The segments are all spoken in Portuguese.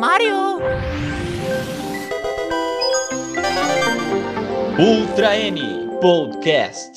Mario! Ultra N Podcast.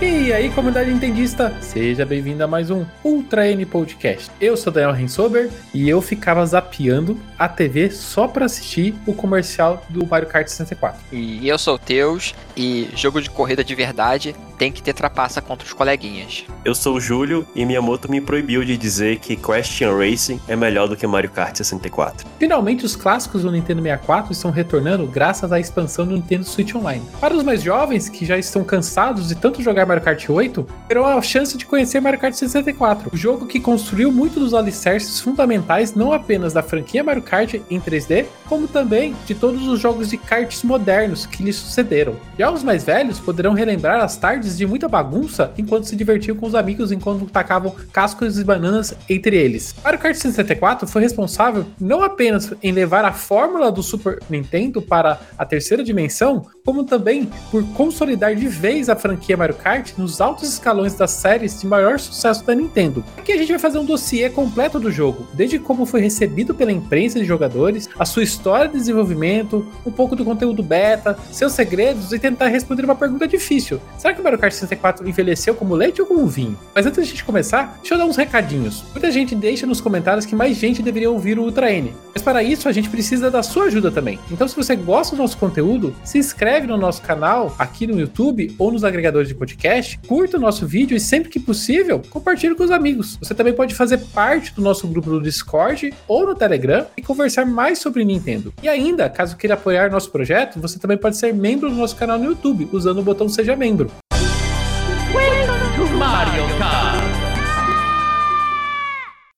E aí, comunidade entendista, seja bem-vindo a mais um Ultra N Podcast. Eu sou Daniel Rensober e eu ficava zapeando a TV só para assistir o comercial do Mario Kart 64. E eu sou o Teus e jogo de corrida de verdade tem que ter trapaça contra os coleguinhas. Eu sou o Júlio e Miyamoto me proibiu de dizer que Question Racing é melhor do que Mario Kart 64. Finalmente, os clássicos do Nintendo 64 estão retornando graças à expansão do Nintendo Switch Online. Para os mais jovens que já estão cansados de tanto jogar Mario Kart 8, terão a chance de conhecer Mario Kart 64, o jogo que construiu muito dos alicerces fundamentais não apenas da franquia Mario Kart em 3D, como também de todos os jogos de karts modernos que lhe sucederam. Já os mais velhos poderão relembrar as tardes de muita bagunça enquanto se divertiam com os amigos enquanto tacavam cascos e bananas entre eles. Mario Kart 64 foi responsável não apenas em levar a fórmula do Super Nintendo para a terceira dimensão, como também por consolidar de vez a franquia Mario Kart nos altos escalões das séries de maior sucesso da Nintendo. Aqui a gente vai fazer um dossiê completo do jogo, desde como foi recebido pela imprensa e jogadores, a sua história de desenvolvimento, um pouco do conteúdo beta, seus segredos e tentar responder uma pergunta difícil. Será que o Mario Kart 64 envelheceu como leite ou como vinho? Mas antes da gente começar, deixa eu dar uns recadinhos. Muita gente deixa nos comentários que mais gente deveria ouvir o Ultra N. Mas para isso a gente precisa da sua ajuda também. Então se você gosta do nosso conteúdo, se inscreve inscreve no nosso canal aqui no YouTube ou nos agregadores de podcast, curta o nosso vídeo e sempre que possível, compartilhe com os amigos. Você também pode fazer parte do nosso grupo no Discord ou no Telegram e conversar mais sobre Nintendo. E ainda, caso queira apoiar nosso projeto, você também pode ser membro do nosso canal no YouTube usando o botão Seja Membro. Mario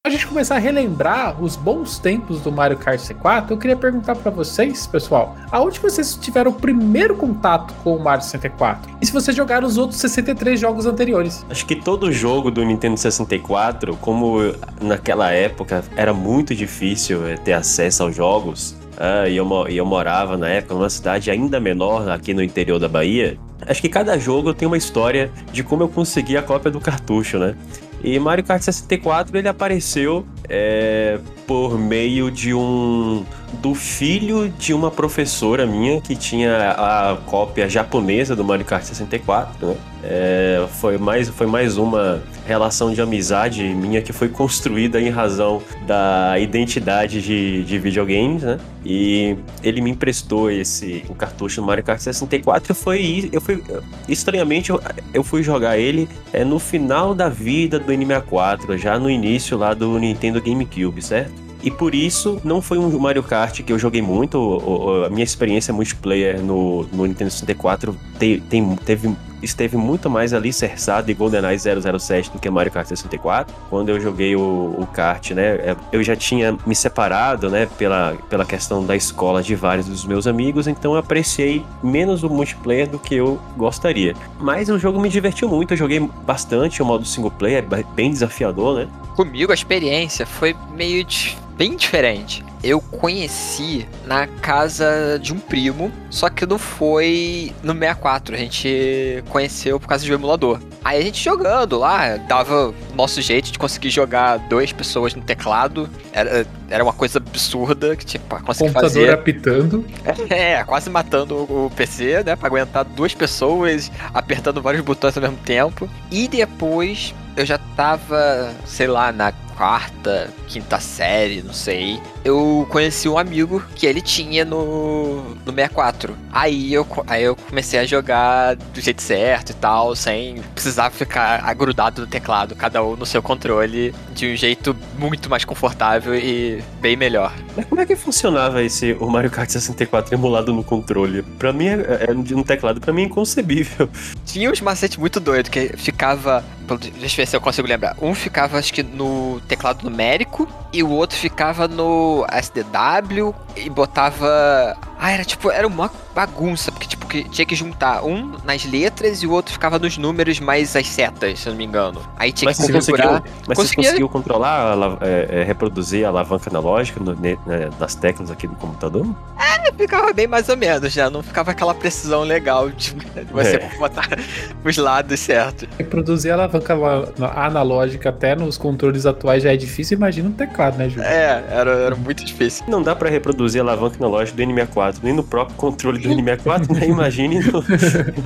Pra gente começar a relembrar os bons tempos do Mario Kart C4, eu queria perguntar para vocês, pessoal, aonde vocês tiveram o primeiro contato com o Mario 64? E se vocês jogaram os outros 63 jogos anteriores? Acho que todo jogo do Nintendo 64, como naquela época era muito difícil eh, ter acesso aos jogos, ah, e eu, e eu morava na época numa cidade ainda menor aqui no interior da Bahia. Acho que cada jogo tem uma história de como eu consegui a cópia do cartucho, né? E Mario Kart 64 ele apareceu é, por meio de um do filho de uma professora minha que tinha a cópia japonesa do Mario Kart 64, né? É, foi, mais, foi mais uma relação de amizade minha que foi construída em razão da identidade de, de videogames, né? E ele me emprestou esse o cartucho do Mario Kart 64 e foi, eu fui estranhamente eu, eu fui jogar ele é, no final da vida do N64, já no início lá do Nintendo GameCube, certo? E por isso, não foi um Mario Kart que eu joguei muito. o- o- A minha experiência multiplayer no, no Nintendo 64 te- tem- teve, esteve muito mais ali cerçado em GoldenEye 007 do que Mario Kart 64. Quando eu joguei o, o kart, né? é, Eu já tinha me separado, né? Pela, pela questão da escola de vários dos meus amigos, então eu apreciei menos o multiplayer do que eu gostaria. Mas o jogo me divertiu muito, eu joguei bastante o modo single player, é bem desafiador, né? Comigo a experiência foi meio di- bem diferente. Eu conheci na casa de um primo, só que não foi no 64. A gente conheceu por causa de um emulador. Aí a gente jogando lá, dava o nosso jeito de conseguir jogar duas pessoas no teclado. Era, era uma coisa absurda que tipo, conseguir Computador fazer. apitando. É, quase matando o o PC, né? Pra aguentar duas pessoas apertando vários botões ao mesmo tempo. E depois eu já tava, sei lá, na quarta, quinta série, não sei. Eu conheci um amigo que ele tinha no, no 64. Aí eu, aí eu comecei a jogar do jeito certo e tal, sem precisar ficar agrudado no teclado, cada um no seu controle, de um jeito muito mais confortável e bem melhor. Mas como é que funcionava esse o Mario Kart 64 emulado no controle? Pra mim, é, é, no teclado, pra mim é inconcebível. Tinha uns macetes muito doidos, que ficava. Deixa eu ver se eu consigo lembrar. Um ficava, acho que, no teclado numérico, e o outro ficava no SDW e botava. Ah, era tipo, era uma bagunça, porque tipo, que tinha que juntar um nas letras e o outro ficava nos números mais as setas, se eu não me engano. Aí tinha Mas que você conseguiu, configurar. mas você conseguia- conseguiu controlar, é, é, reproduzir a alavanca analógica no- né, nas teclas aqui do computador? Ficava bem mais ou menos, né? Não ficava aquela precisão legal de você É. botar os lados certos. Reproduzir a alavanca la- analógica até nos controles atuais já é difícil, imagina um teclado, né, Ju? É, era, era muito difícil. Não dá pra reproduzir a alavanca analógica do N64, nem no próprio controle do N64, nem imagine, no,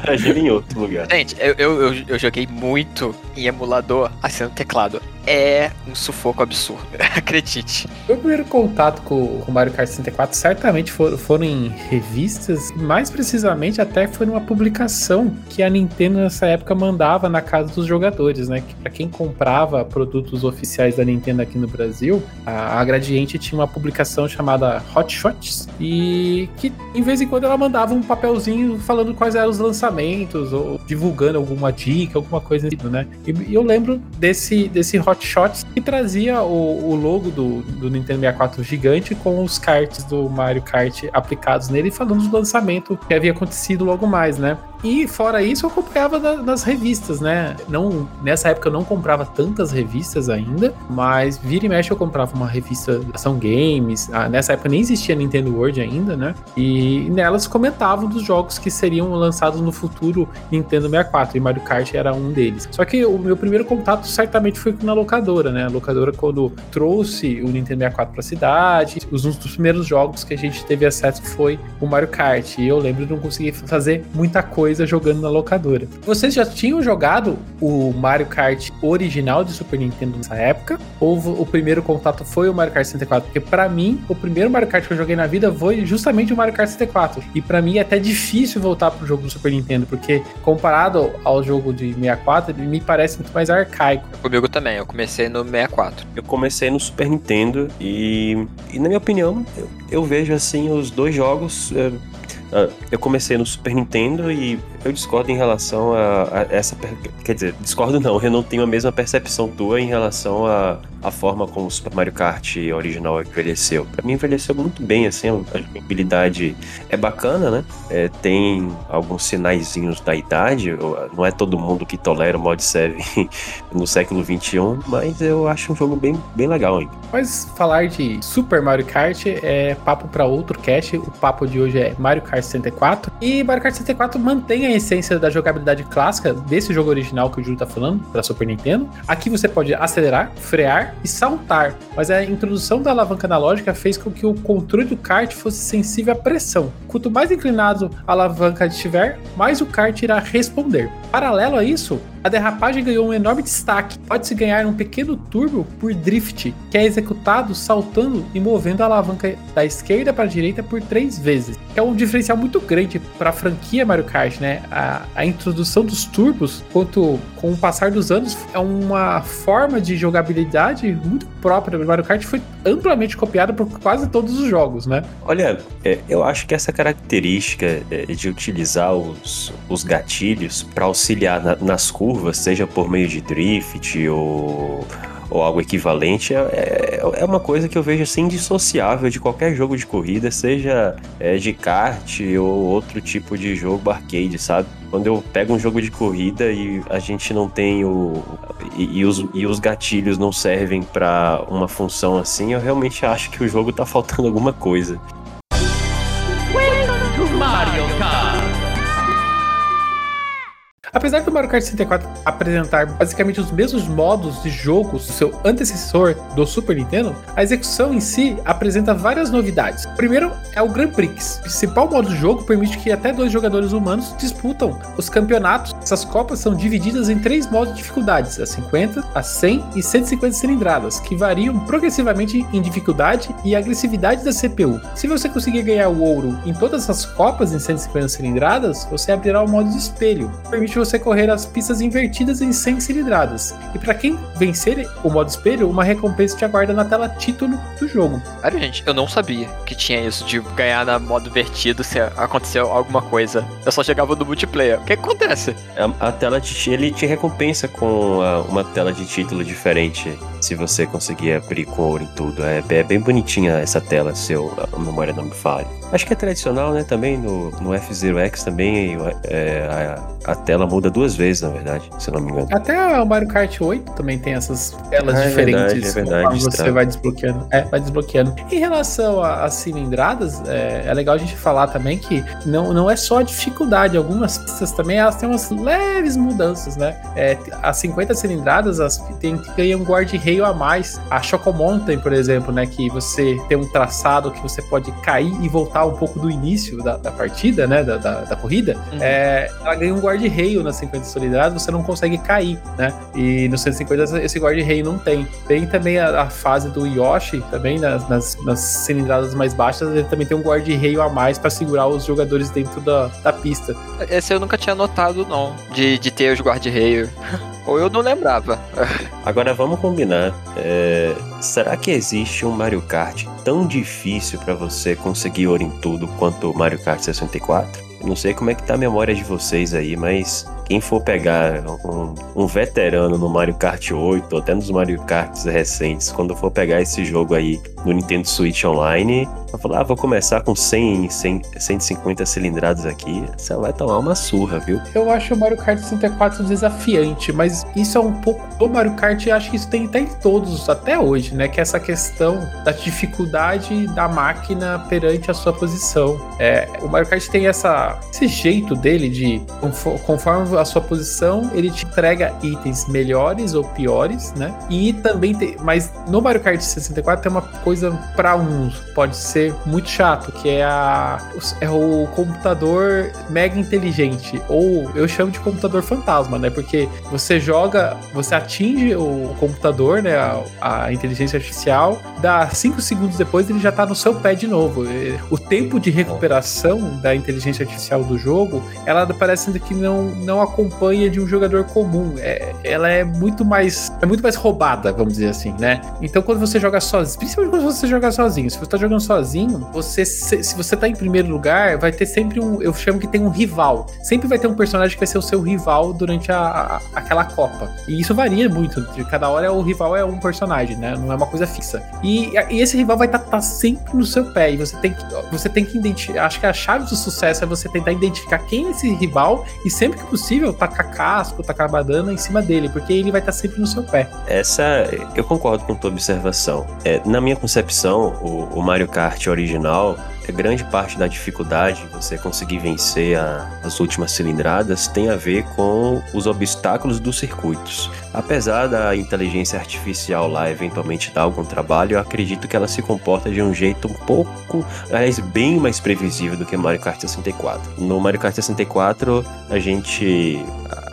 imagine em outro lugar. Gente, eu, eu, eu, eu joguei muito em emulador assim no teclado. É um sufoco absurdo, acredite. Meu primeiro contato com o Mario Kart 64 certamente for- foram em revistas, mais precisamente até foi numa publicação que a Nintendo nessa época mandava na casa dos jogadores, né? Que para quem comprava produtos oficiais da Nintendo aqui no Brasil, a, a Gradiente tinha uma publicação chamada Hot Shots e que em vez em quando ela mandava um papelzinho falando quais eram os lançamentos ou divulgando alguma dica, alguma coisa assim, né? E, e eu lembro desse, desse Hot Shots que trazia o, o logo do, do Nintendo 64 gigante com os karts do Mario Kart aplicados nele, falando do lançamento que havia acontecido logo mais, né? E fora isso, eu acompanhava da- nas revistas, né? Não, nessa época eu não comprava tantas revistas ainda, mas vira e mexe eu comprava uma revista Ação Games. Ah, nessa época nem existia Nintendo World ainda, né? E nelas comentavam dos jogos que seriam lançados no futuro Nintendo 64 e Mario Kart era um deles. Só que o meu primeiro contato certamente foi na locadora, né? A locadora quando trouxe o Nintendo 64 pra cidade, os- um dos primeiros jogos que a gente teve acesso foi o Mario Kart. E eu lembro de não conseguir fazer muita coisa jogando na locadora. Vocês já tinham jogado o Mario Kart original de Super Nintendo nessa época? Ou o primeiro contato foi o Mario Kart 64? Porque pra mim, o primeiro Mario Kart que eu joguei na vida foi justamente o Mario Kart 64. E pra mim é até difícil voltar pro jogo do Super Nintendo, porque comparado ao jogo de 64, ele me parece muito mais arcaico. Comigo também, eu comecei no 64. Eu comecei no Super Nintendo e, e na minha opinião, eu, eu vejo assim os dois jogos. ah, eu comecei no Super Nintendo e eu discordo em relação a, a essa. Quer dizer, discordo não, eu não tenho a mesma percepção tua em relação a, a forma como o Super Mario Kart original envelheceu. Pra mim, envelheceu muito bem, assim, a jogabilidade é bacana, né? É, tem alguns sinaizinhos da idade, não é todo mundo que tolera o mod 7 no século XXI, mas eu acho um jogo bem, bem legal ainda. Mas falar de Super Mario Kart é papo pra outro cast. O papo de hoje é Mario Kart 64. E Mario Kart 64 mantém a essência da jogabilidade clássica desse jogo original que o Júlio tá falando, pra Super Nintendo. Aqui você pode acelerar, frear e saltar. Mas a introdução da alavanca analógica fez com que o controle do kart fosse sensível à pressão. Quanto mais inclinado a alavanca estiver, mais o kart irá responder. Paralelo a isso, a derrapagem ganhou um enorme destaque. Pode-se ganhar um pequeno turbo por drift, que é executado saltando e movendo a alavanca da esquerda para a direita por três vezes. É um diferencial muito grande para a franquia Mario Kart, né? A, a introdução dos turbos, quanto com o passar dos anos, é uma forma de jogabilidade muito própria do Mario Kart, foi amplamente copiada por quase todos os jogos, né? Olha, é, eu acho que essa característica é, de utilizar os, os gatilhos para auxiliar na- nas curvas, seja por meio de drift ou, ou algo equivalente, é, é- é uma coisa que eu vejo assim indissociável de qualquer jogo de corrida, seja é, de kart ou outro tipo de jogo arcade, sabe? Quando eu pego um jogo de corrida e a gente não tem o. e, e os, e os gatilhos não servem para uma função assim, eu realmente acho que o jogo tá faltando alguma coisa. Apesar do Mario Kart 64 apresentar basicamente os mesmos modos de jogo do seu antecessor do Super Nintendo, a execução em si apresenta várias novidades. Primeiro é o Grand Prix. O principal modo de jogo permite que até dois jogadores humanos disputam os campeonatos. Essas copas são divididas em três modos de dificuldades: a 50, a 100 e 150 cilindradas, que variam progressivamente em dificuldade e agressividade da CPU. Se você conseguir ganhar o ouro em todas as copas em 150 cilindradas, você abrirá o modo de espelho, que permite você correr as pistas invertidas em 100 cilindradas. E para quem vencer o modo espelho, uma recompensa te aguarda na tela título do jogo. Sério, gente, eu não sabia que tinha isso de ganhar na modo vertido se aconteceu alguma coisa. Eu só jogava no multiplayer. O que acontece? A, a tela te, ele te recompensa com a- uma tela de título diferente se você conseguir abrir ouro em tudo. É, é bem bonitinha essa tela, se eu, a memória não me falha. Acho que é tradicional, né? Também no, no F-Zero X também é, a, a, tela muda duas vezes, na verdade, se não me engano. Até o Mario Kart 8 também tem essas telas ah, diferentes. É verdade, é verdade. Você vai desbloqueando. É, vai desbloqueando. Em relação às cilindradas, é, é, legal a gente falar também que não, não é só a dificuldade. Algumas pistas também elas têm umas leves mudanças, né? É, as 50 cilindradas as, tem, tem um guarda-reio a mais. A Choco Mountain, por exemplo, né? Que você tem um traçado que você pode cair e voltar um pouco do início da, da partida, né? Da, da, da corrida. Uhum. É, ela ganha um guarda-reio nas 50 cilindradas, você não consegue cair, né? E no 150 esse guarda-reio não tem. Tem também a, a, fase do Yoshi, também nas, nas, nas cilindradas mais baixas, ele também tem um guarda-reio a mais para segurar os jogadores dentro da, da pista. Esse eu nunca tinha notado, não, de, de ter os guarda-reio. Ou eu não lembrava. Agora vamos combinar. É, será que existe um Mario Kart tão difícil para você conseguir ouro em tudo quanto o Mario Kart 64? Eu não sei como é que tá a memória de vocês aí, mas quem for pegar um, um, veterano no Mario Kart 8, ou até nos Mario Karts recentes, quando for pegar esse jogo aí no Nintendo Switch Online, vai falar, ah, vou começar com 100, 100, 150 cilindradas aqui, você vai tomar uma surra, viu? Eu acho o Mario Kart 64 desafiante, mas isso é um pouco do Mario Kart, acho que isso tem até em todos, até hoje, né? Que é essa questão da dificuldade da máquina perante a sua posição. É, o Mario Kart tem essa, esse jeito dele de, conforme a sua posição, ele te entrega itens melhores ou piores, né? E também tem, mas no Mario Kart 64 tem uma coisa para uns pode ser muito chato, que é a é o computador mega inteligente ou eu chamo de computador fantasma, né? Porque você joga, você atinge o computador, né, a, a inteligência artificial, dá 5 segundos depois ele já tá no seu pé de novo. O tempo de recuperação da inteligência artificial do jogo, ela parece que não não acompanha de um jogador comum. É, ela é muito mais é muito mais roubada, vamos dizer assim, né? Então quando você joga sozinho, principalmente quando você joga sozinho, se você tá jogando sozinho, você se, se você tá em primeiro lugar, vai ter sempre um, eu chamo que tem um rival. Sempre vai ter um personagem que vai ser o seu rival durante a, a aquela copa. E isso varia muito, de cada hora o rival é um personagem, né? Não é uma coisa fixa. E, e esse rival vai estar tá, tá sempre no seu pé e você tem que você tem que identificar, acho que a chave do sucesso é você tentar identificar quem é esse rival e sempre que possível possível tacar casco, tacar badana em cima dele, porque ele vai estar sempre no seu pé. Essa, eu concordo com tua observação. É, na minha concepção, o, o Mario Kart original, grande parte da dificuldade você conseguir vencer a, as últimas cilindradas tem a ver com os obstáculos dos circuitos. Apesar da inteligência artificial lá eventualmente dar algum trabalho, eu acredito que ela se comporta de um jeito um pouco, aliás, bem mais previsível do que Mario Kart 64. No Mario Kart 64, a gente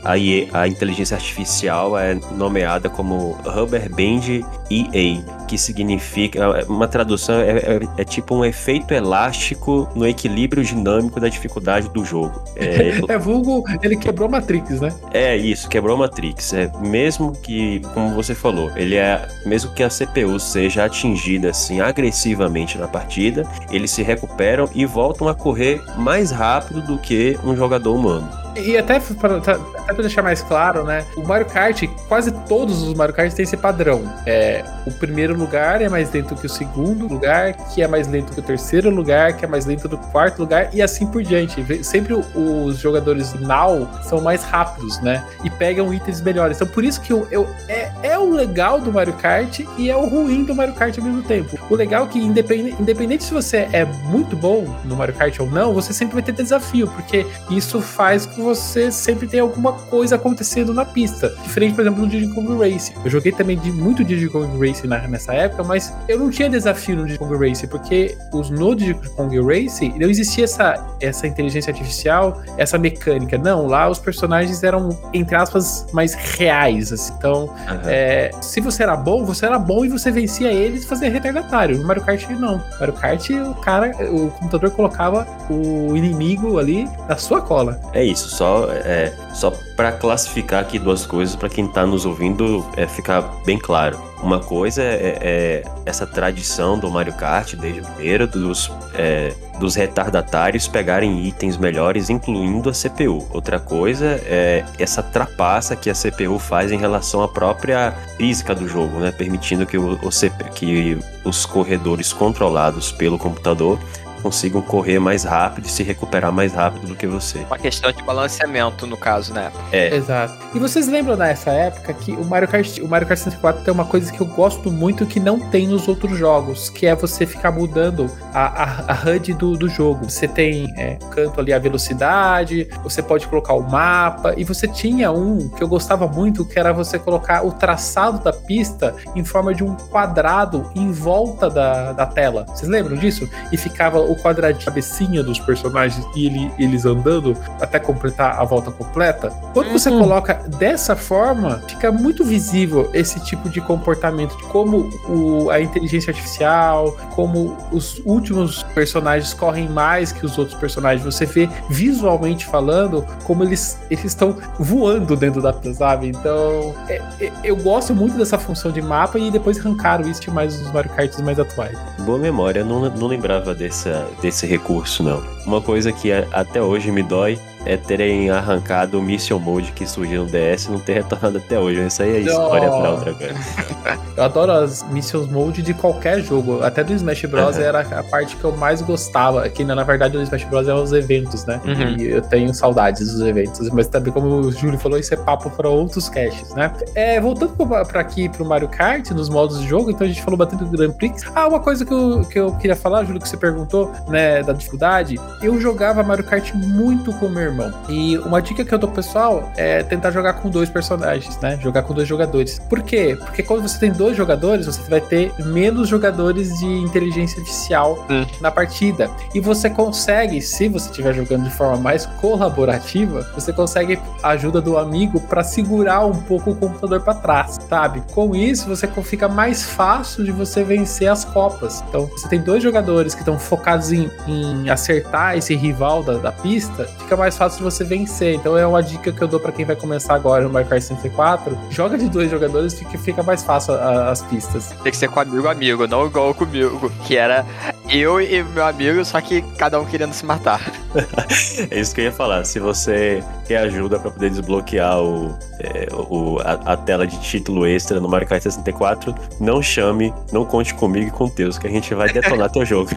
a, a inteligência artificial é nomeada como Rubber Band EA, que significa, é, uma tradução é, é, é, tipo um efeito elástico no equilíbrio dinâmico da dificuldade do jogo. É, é vulgo, ele quebrou Matrix, né? É isso, quebrou Matrix. É, mesmo que, como você falou, ele é, mesmo que a CPU seja atingida assim agressivamente na partida, eles se recuperam e voltam a correr mais rápido do que um jogador humano. E até para deixar mais claro, né? O Mario Kart, quase todos os Mario Kart têm esse padrão. É, o primeiro lugar é mais lento que o segundo lugar, que é mais lento que o terceiro lugar, que é mais lento do quarto lugar, e assim por diante. Sempre os jogadores now são mais rápidos, né? E pegam itens melhores. Então por isso que eu, eu é, é o legal do Mario Kart e é o ruim do Mario Kart ao mesmo tempo. O legal é que, independente, independente se você é muito bom no Mario Kart ou não, você sempre vai ter desafio, porque isso faz com você sempre tenha alguma coisa acontecendo na pista. Diferente, por exemplo, do Diddy Kong Racing. Eu joguei também de muito Diddy Kong Racing na, nessa época, mas eu não tinha desafio no Diddy Kong Racing, porque os no Diddy Kong Racing não existia essa, essa inteligência artificial, essa mecânica. Não, lá os personagens eram, entre aspas, mais reais. Assim. Então, uhum. é, se você era bom, você era bom e você vencia eles e fazia retardatário. No Mario Kart, não. No Mario Kart, o cara, o computador colocava o inimigo ali na sua cola. É isso, só, é, só para classificar aqui duas coisas para quem está nos ouvindo é, ficar bem claro. Uma coisa é, é, essa tradição do Mario Kart desde o primeiro dos, é, dos retardatários pegarem itens melhores, incluindo a CPU. Outra coisa é essa trapaça que a CPU faz em relação à própria física do jogo, né? permitindo que, o, o que os corredores controlados pelo computador consigam correr mais rápido e se recuperar mais rápido do que você. Uma questão de balanceamento, no caso, né? É, Exato. E vocês lembram nessa época que o Mario Kart, o Mario Kart 64 tem uma coisa que eu gosto muito que não tem nos outros jogos, que é você ficar mudando a, a, a HUD do, do jogo. Você tem é, canto ali a velocidade, você pode colocar o mapa, e você tinha um que eu gostava muito, que era você colocar o traçado da pista em forma de um quadrado em volta da, da tela. Vocês lembram disso? E ficava o quadradinho, a cabecinha dos personagens e ele- eles andando até completar a volta completa. Quando você Uhum. coloca dessa forma, fica muito visível esse tipo de comportamento, de como o- a inteligência artificial, como os últimos personagens correm mais que os outros personagens. Você vê visualmente falando como eles eles estão voando dentro da sabe? Então, é- é- eu gosto muito dessa função de mapa e depois arrancaram isso de mais os Mario Karts mais atuais. boa memória, não, não lembrava dessa, desse recurso, não. Uma coisa que até hoje me dói é terem arrancado o Mission Mode que surgiu no DS e não ter retornado até hoje. Isso aí é história pra outra coisa. Eu adoro as missions mode de qualquer jogo. Até do Smash Bros. Uhum. era a parte que eu mais gostava. Que na verdade do Smash Bros. eram os eventos, né? Uhum. E eu tenho saudades dos eventos. Mas também, como o Júlio falou, isso é papo para outros caches, né? É, voltando pra, pra aqui pro Mario Kart, nos modos de jogo, então a gente falou bastante do Grand Prix. Ah, uma coisa que eu, que eu queria falar, Júlio, que você perguntou, né, da dificuldade. Eu jogava Mario Kart muito com meu irmão. E uma dica que eu dou pro pessoal é tentar jogar com dois personagens, né? Jogar com dois jogadores. Por quê? Porque quando você tem dois jogadores, você vai ter menos jogadores de inteligência artificial Hum. na partida. E você consegue, se você estiver jogando de forma mais colaborativa, você consegue a ajuda do amigo para segurar um pouco o computador para trás, sabe? Com isso, você fica mais fácil de você vencer as copas. Então, você tem dois jogadores que estão focados em, em acertar esse rival da, da pista, fica mais fácil de você vencer. Então, é uma dica que eu dou para quem vai começar agora no Mario Kart 64. Joga de dois jogadores, fica, fica mais fácil a- as pistas. Tem que ser com amigo amigo, não igual comigo, que era eu e meu amigo, só que cada um querendo se matar. É isso que eu ia falar. Se você quer ajuda pra poder desbloquear o, é, o- a, a tela de título extra no Mario Kart 64, não chame, não conte comigo e com o Teus, que a gente vai detonar teu jogo.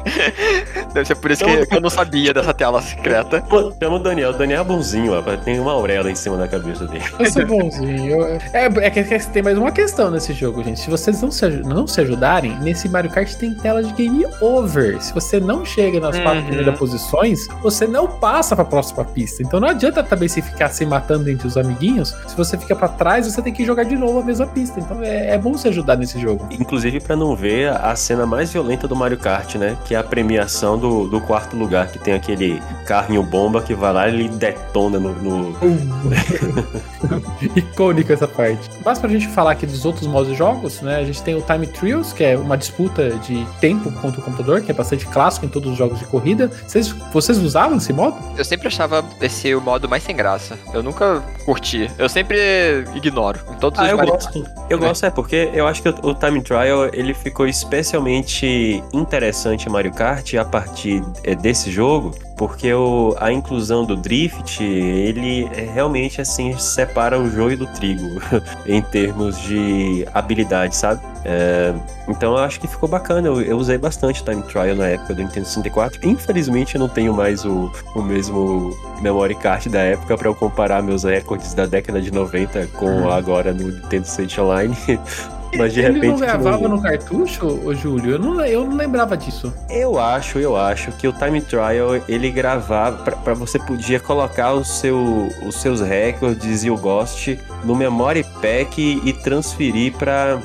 Deve ser por isso que, que eu não sabia dessa tela secreta. Chama o Daniel. O Daniel é bonzinho, ó. Tem uma auréola em cima da cabeça dele. Eu sou bonzinho. É, é que que tem mais uma questão nesse jogo, gente. Se vocês não se, não se ajudarem, nesse Mario Kart tem tela de game over. Se você não chega nas quatro Uhum. primeiras posições, você não passa pra próxima pista. Então não adianta também se ficar se matando entre os amiguinhos. Se você fica pra trás, você tem que jogar de novo a mesma pista. Então é, é bom se ajudar nesse jogo. Inclusive pra não ver a cena mais violenta do Mario Kart, né? Que é a premiação do, do quarto lugar, que tem aquele carrinho bomba que vai lá e ele detona no- no, Icônico essa parte. Mas pra gente falar aqui dos outros modos de jogos, né? A gente tem o Time Trials, que é uma disputa de tempo contra o computador, que é bastante clássico em todos os jogos de corrida. Vocês, vocês usavam esse modo? Eu sempre achava esse o modo mais sem graça. Eu nunca curti. Eu sempre ignoro. Em todos Ah, os eu Mario- gosto. Eu gosto, é, porque eu acho que o, o Time Trial ele ficou especialmente interessante em Mario Kart a partir é, desse jogo, porque o, a inclusão do Drift, ele é, realmente, assim, separa o joio do trigo em termos de habilidade, sabe? É, então eu acho que ficou bacana. Eu, eu usei bastante Time Trial na época do Nintendo 64. Infelizmente eu não tenho mais o, o mesmo memory card da época para eu comparar meus recordes da década de 90 com Uhum. agora no Nintendo Switch Online. Mas de Ele repente. não gravava no cartucho, ô Júlio? Eu não, eu não lembrava disso. Eu acho, eu acho que o Time Trial ele gravava pra- pra você podia colocar o seu, os seus recordes e o Ghost no memory pack e transferir pra.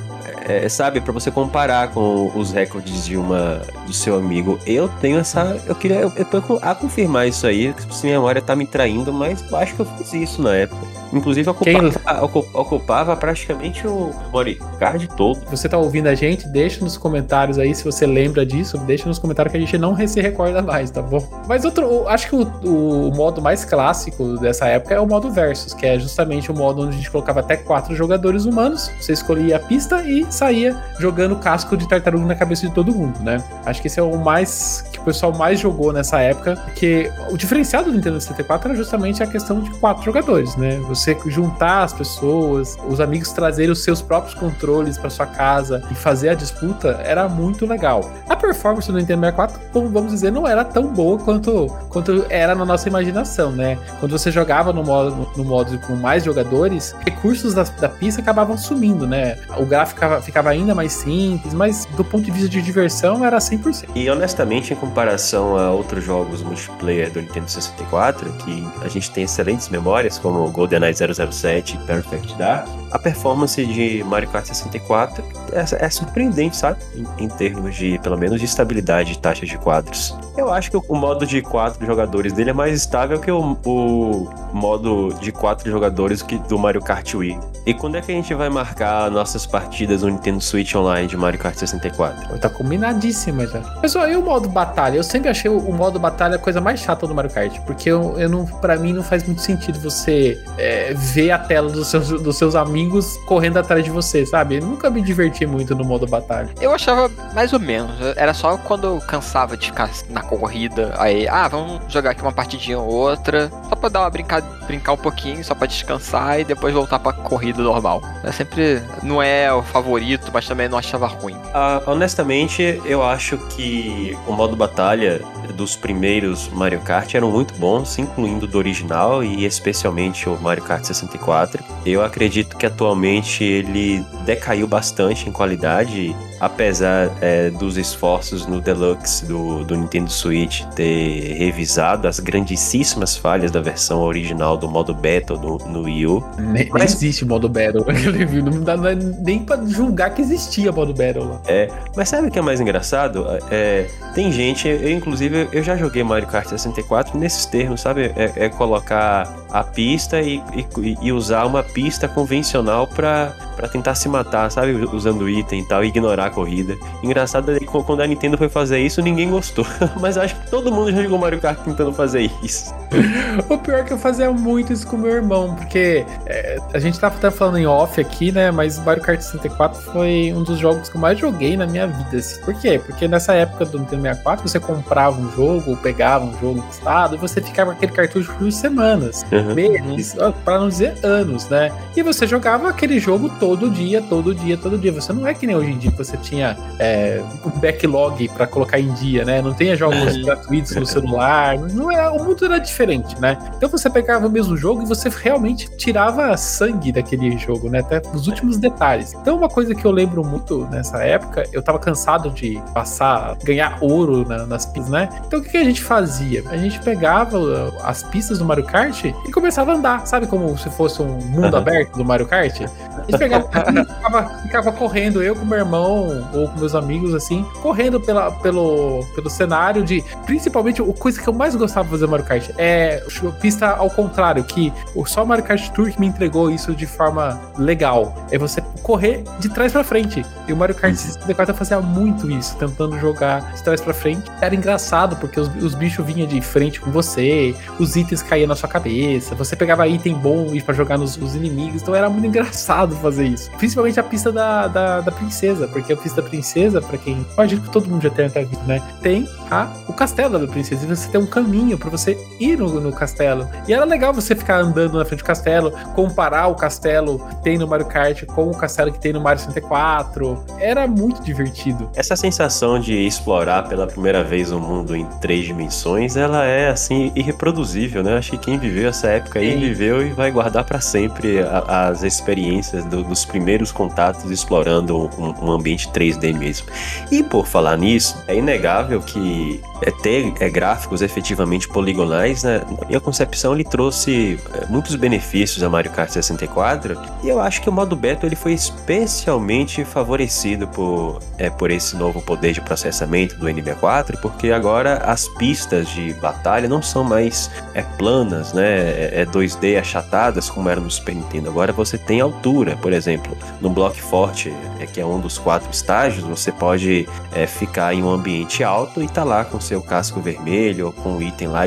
é, sabe, pra você comparar com os recordes de uma do seu amigo. Eu tenho essa, eu queria eu, eu a confirmar isso aí, se minha memória tá me traindo, mas eu acho que eu fiz isso na época. Inclusive ocupava, ocu- ocupava praticamente o memory card todo. Você tá ouvindo a gente? Deixa nos comentários aí se você lembra disso. Deixa nos comentários que a gente não se recorda mais, tá bom? Mas outro, acho que o, o modo mais clássico dessa época é o modo Versus, que é justamente o modo onde a gente colocava até quatro jogadores humanos. Você escolhia a pista e saía jogando casco de tartaruga na cabeça de todo mundo, né? Acho que esse é o mais que o pessoal mais jogou nessa época, porque o diferencial do Nintendo 64 era justamente a questão de quatro jogadores, né? Você você juntar as pessoas, os amigos trazerem os seus próprios controles para sua casa e fazer a disputa, era muito legal. A performance do Nintendo 64, como vamos dizer, não era tão boa quanto, quanto era na nossa imaginação, né? Quando você jogava no modo, no modo com mais jogadores, recursos da, da pista acabavam sumindo, né? O gráfico ficava, ficava ainda mais simples, mas do ponto de vista de diversão era 100%. E honestamente, em comparação a outros jogos multiplayer do Nintendo 64, que a gente tem excelentes memórias, como GoldenEye 007 e Perfect Dark, a performance de Mario Kart 64 é, é surpreendente, sabe? Em, em, termos de, pelo menos, de estabilidade de taxa de quadros. Eu acho que o, modo de quatro jogadores dele é mais estável que o, o modo de quatro jogadores que, do Mario Kart Wii. E quando é que a gente vai marcar nossas partidas no Nintendo Switch Online de Mario Kart 64? Tá combinadíssima já. Pessoal, e o modo batalha? Eu sempre achei o modo batalha a coisa mais chata do Mario Kart, porque eu, eu não, pra mim não faz muito sentido você é, ver a tela dos seus, dos seus amigos correndo atrás de você, sabe? Eu nunca me diverti muito no modo batalha. Eu achava mais ou menos. Era só quando eu cansava de ficar na corrida, aí, ah, vamos jogar aqui uma partidinha ou outra, só pra dar uma brincar, brincar um pouquinho, só pra descansar e depois voltar pra corrida normal. É sempre. Não é o favorito, mas também não achava ruim. Ah, honestamente, eu acho que o modo batalha dos primeiros Mario Kart eram muito bons, incluindo do original e especialmente o Mario Kart 64. Eu acredito que atualmente ele decaiu bastante em qualidade apesar é, dos esforços no Deluxe do, do Nintendo Switch ter revisado as grandíssimas falhas da versão original do modo Battle no, no Wii U. Nem, Mas... existe modo Battle não dá nem pra julgar que existia modo Battle lá. É, mas sabe o que é mais engraçado? É, tem gente, eu inclusive, eu já joguei Mario Kart 64 nesses termos, sabe? É, é colocar a pista e, e, e, usar uma pista convencional pra, pra tentar se matar, sabe? Usando item e tal, e ignorar corrida. Engraçado é que quando a Nintendo foi fazer isso, ninguém gostou. Mas acho que todo mundo já jogou Mario Kart tentando fazer isso. o pior é que eu fazia muito isso com meu irmão, porque é, a gente tava até falando em off aqui, né? Mas Mario Kart 64 foi um dos jogos que eu mais joguei na minha vida. Assim. Por quê? Porque nessa época do Nintendo 64, você comprava um jogo, pegava um jogo listado, e você ficava com aquele cartucho por semanas, uhum, meses, para não dizer anos, né? E você jogava aquele jogo todo dia, todo dia, todo dia. Você não é que nem hoje em dia que você tinha é, um backlog para colocar em dia, né? Não tinha jogos gratuitos no celular. Não era, o mundo era diferente, né? Então você pegava o mesmo jogo e você realmente tirava sangue daquele jogo, né? Até os últimos detalhes. Então, uma coisa que eu lembro muito nessa época, eu tava cansado de passar, ganhar ouro na, nas pistas, né? Então, o que, que, a gente fazia? A gente pegava uh, as pistas do Mario Kart e começava a andar, sabe? Como se fosse um mundo uhum. aberto do Mario Kart. A gente pegava e ficava, ficava correndo, eu com meu irmão, ou com meus amigos, assim, correndo pela, pelo, pelo cenário de. Principalmente, a coisa que eu mais gostava de fazer Mario Kart é pista ao contrário, que só o Mario Kart Tour que me entregou isso de forma legal. É você correr de trás para frente. E o Mario Kart 64 fazia muito isso, tentando jogar de trás para frente. Era engraçado, porque os, os bichos vinham de frente com você, os itens caíam na sua cabeça, você pegava item bom para jogar nos inimigos, então era muito engraçado fazer isso. Principalmente a pista da, da, da princesa, porque a pista da princesa, para quem. Imagino que todo mundo já tenha até visto, né? Tem a, o castelo da princesa. E você tem um caminho para você ir no, no, castelo. E era legal você ficar andando na frente do castelo, comparar o castelo que tem no Mario Kart com o castelo que tem no Mario 64. Era muito divertido. Essa sensação de explorar pela primeira vez o mundo em três dimensões, ela é assim irreproduzível, né? Acho que quem viveu essa época aí Sim. viveu e vai guardar para sempre a, as experiências do, dos primeiros contatos explorando um, um ambiente 3D mesmo. E por falar nisso, é inegável que é, ter é, gráficos efetivamente poligonais, né? Na minha concepção, ele trouxe é, muitos benefícios a Mario Kart 64 e eu acho que o modo beta ele foi especialmente favorecido por, é, por esse novo poder de processamento do N64, porque agora as pistas de batalha não são mais é, planas, né? É, 2D é achatadas como era no Super Nintendo. Agora você tem altura, por exemplo, no bloco forte, é, que é um dos quatro estágios, você pode é, ficar em um ambiente alto e tá lá com seu casco vermelho ou com um item lá,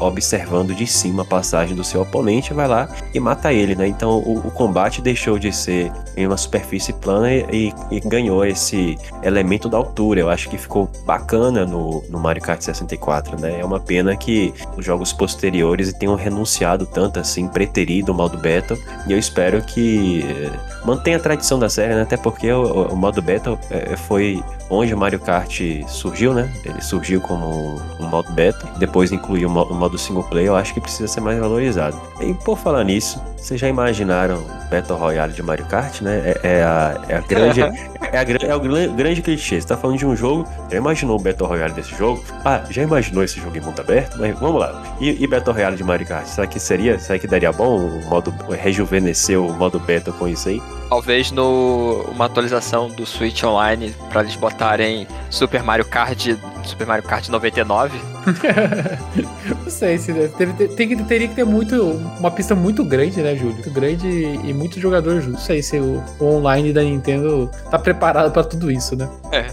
observando de cima a passagem do seu oponente, vai lá e mata ele, né? Então o, o combate deixou de ser em uma superfície plana e, e ganhou esse elemento da altura. Eu acho que ficou bacana no, no Mario Kart 64, né? É uma pena que os jogos posteriores tenham renunciado tanto assim, preterido o modo Battle, e eu espero que eh, mantenha a tradição da série, né? Até porque o, o- o modo Battle eh, foi onde o Mario Kart surgiu, né? Ele surgiu como um, modo beta, depois incluiu o mo- o modo single player, eu acho que precisa ser mais valorizado. E por falar nisso, vocês já imaginaram Battle Royale de Mario Kart, né? É, é a, é a grande. É, a, é o gran- grande clichê. Você tá falando de um jogo, já imaginou o Battle Royale desse jogo? Ah, já imaginou esse jogo em mundo aberto? Mas vamos lá. E, e Battle Royale de Mario Kart? Será que seria? Será que daria bom o modo rejuvenescer o modo beta com isso aí? Talvez no uma atualização do Switch Online pra eles botarem Super Mario Kart, Super Mario Kart 99. Não sei se teve- tem que- teria que ter muito uma pista muito grande, né, Júlio? Muito grande e, e muito jogador junto. Não sei se o, o online da Nintendo tá preparado pra tudo isso, né? Mario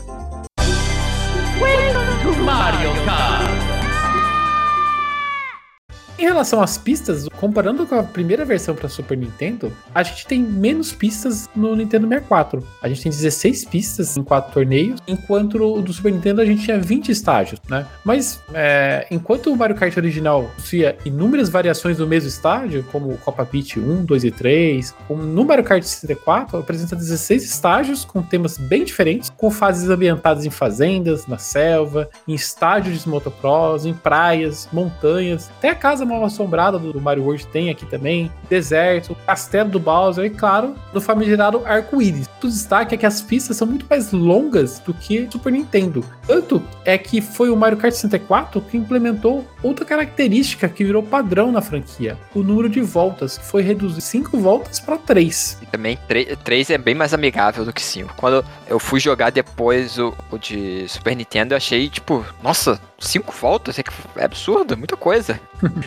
Em relação às pistas, comparando com a primeira versão para Super Nintendo, a gente tem menos pistas no Nintendo 64. A gente tem 16 pistas em quatro torneios, enquanto do Super Nintendo a gente tinha 20 estágios, né? Mas é, enquanto o Mario Kart original possuía inúmeras variações do mesmo estágio, como Copa Beach 1, 2 e 3, o- no Mario Kart 64 apresenta 16 estágios com temas bem diferentes, com fases ambientadas em fazendas, na selva, em estádios de motocross, em praias, montanhas, até a casa mal assombrada do, do Mario World tem aqui também, deserto, castelo do Bowser e, claro, no famigerado arco-íris. O destaque é que as pistas são muito mais longas do que Super Nintendo. Tanto é que foi o Mario Kart 64 que implementou outra característica que virou padrão na franquia: o número de voltas, que foi reduzido de 5 voltas para 3. E também 3 é bem mais amigável do que 5. Quando eu fui jogar depois o, o de Super Nintendo, eu achei, tipo, nossa, 5 voltas? É, é absurdo, é muita coisa.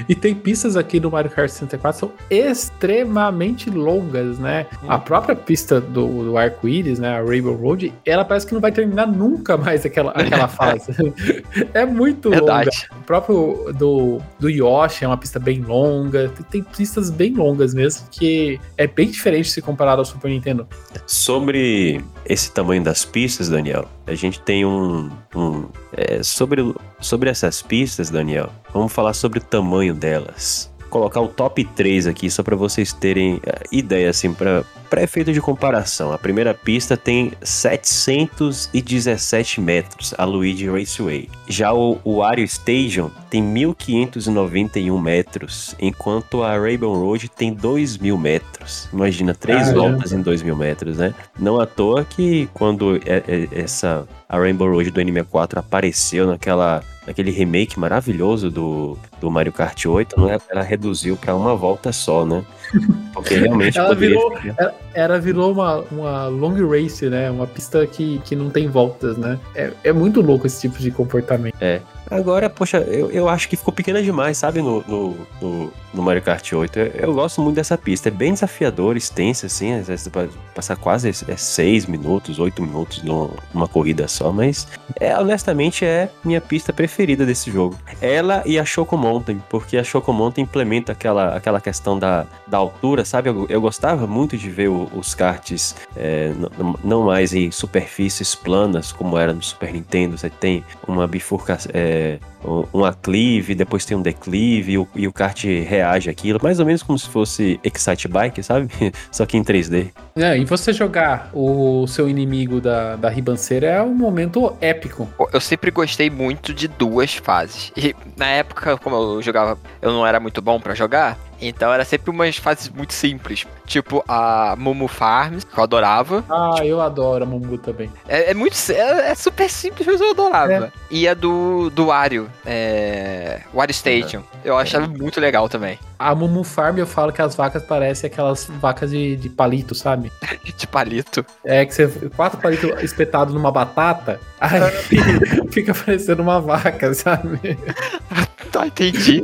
E tem pistas aqui no Mario Kart 64 que são extremamente longas, né? A própria pista do, do arco-íris, né? A Rainbow Road, ela parece que não vai terminar nunca mais aquela, aquela fase. é muito longa. Verdade. O próprio do, do Yoshi é uma pista bem longa. Tem, tem pistas bem longas mesmo, que é bem diferente se comparado ao Super Nintendo. Sobre esse tamanho das pistas, Daniel, a gente tem um. um- é, sobre, sobre essas pistas, Daniel, vamos falar sobre o tamanho delas. Vou colocar o top 3 aqui, só para vocês terem é, ideia, assim, para efeito de comparação. A primeira pista tem 717 metros, a Luigi Raceway. Já o, o Wario Stadium tem 1.591 metros, enquanto a Rainbow Road tem 2.000 metros. Imagina, três Caramba. voltas em 2.000 metros, né? Não à toa que quando é- é- essa a Rainbow Road do N64 apareceu naquela naquele remake maravilhoso do, do Mario Kart 8, não é? ela reduziu para uma volta só, né? Porque realmente Ela poderia virou- ficar- Era virou uma, uma long race, né? Uma pista que, que não tem voltas, né? É, é muito louco esse tipo de comportamento. Agora, poxa, eu, eu acho que ficou pequena demais, sabe, no, no, no, no Mario Kart 8. Eu, eu gosto muito dessa pista. É bem desafiador, extensa, assim. Às vezes passar quase 6 minutos, 8 minutos num- numa corrida só, mas é, honestamente é minha pista preferida desse jogo. Ela e a Choco Mountain, porque a Choco Mountain implementa aquela, aquela questão da, da altura, sabe? Eu, eu gostava muito de ver o- os karts é, não mais em superfícies planas, como era no Super Nintendo. Você tem uma bifurcação, é, um- aclive, depois tem um declive, e o, e o kart reage àquilo, mais ou menos como se fosse Excite Bike, sabe? Só que em 3D. É, e você jogar o seu inimigo da, da ribanceira é um momento épico. Eu sempre gostei muito de duas fases. E na época, como eu jogava, eu não era muito bom pra jogar, então era sempre umas fases muito simples. Tipo a Mumu Farms, que eu adorava. Ah, eu adoro a Mumu também. É, é muito. É, é super simples, mas eu adorava. E a do, do Wario, é, Wario Station. Eu achava muito legal também. A Mumu Farm eu falo que as vacas parecem aquelas vacas de, de palito, sabe? De palito. É que você. Quatro palitos espetados numa batata, aí fica parecendo uma vaca, sabe? Tá, entendi.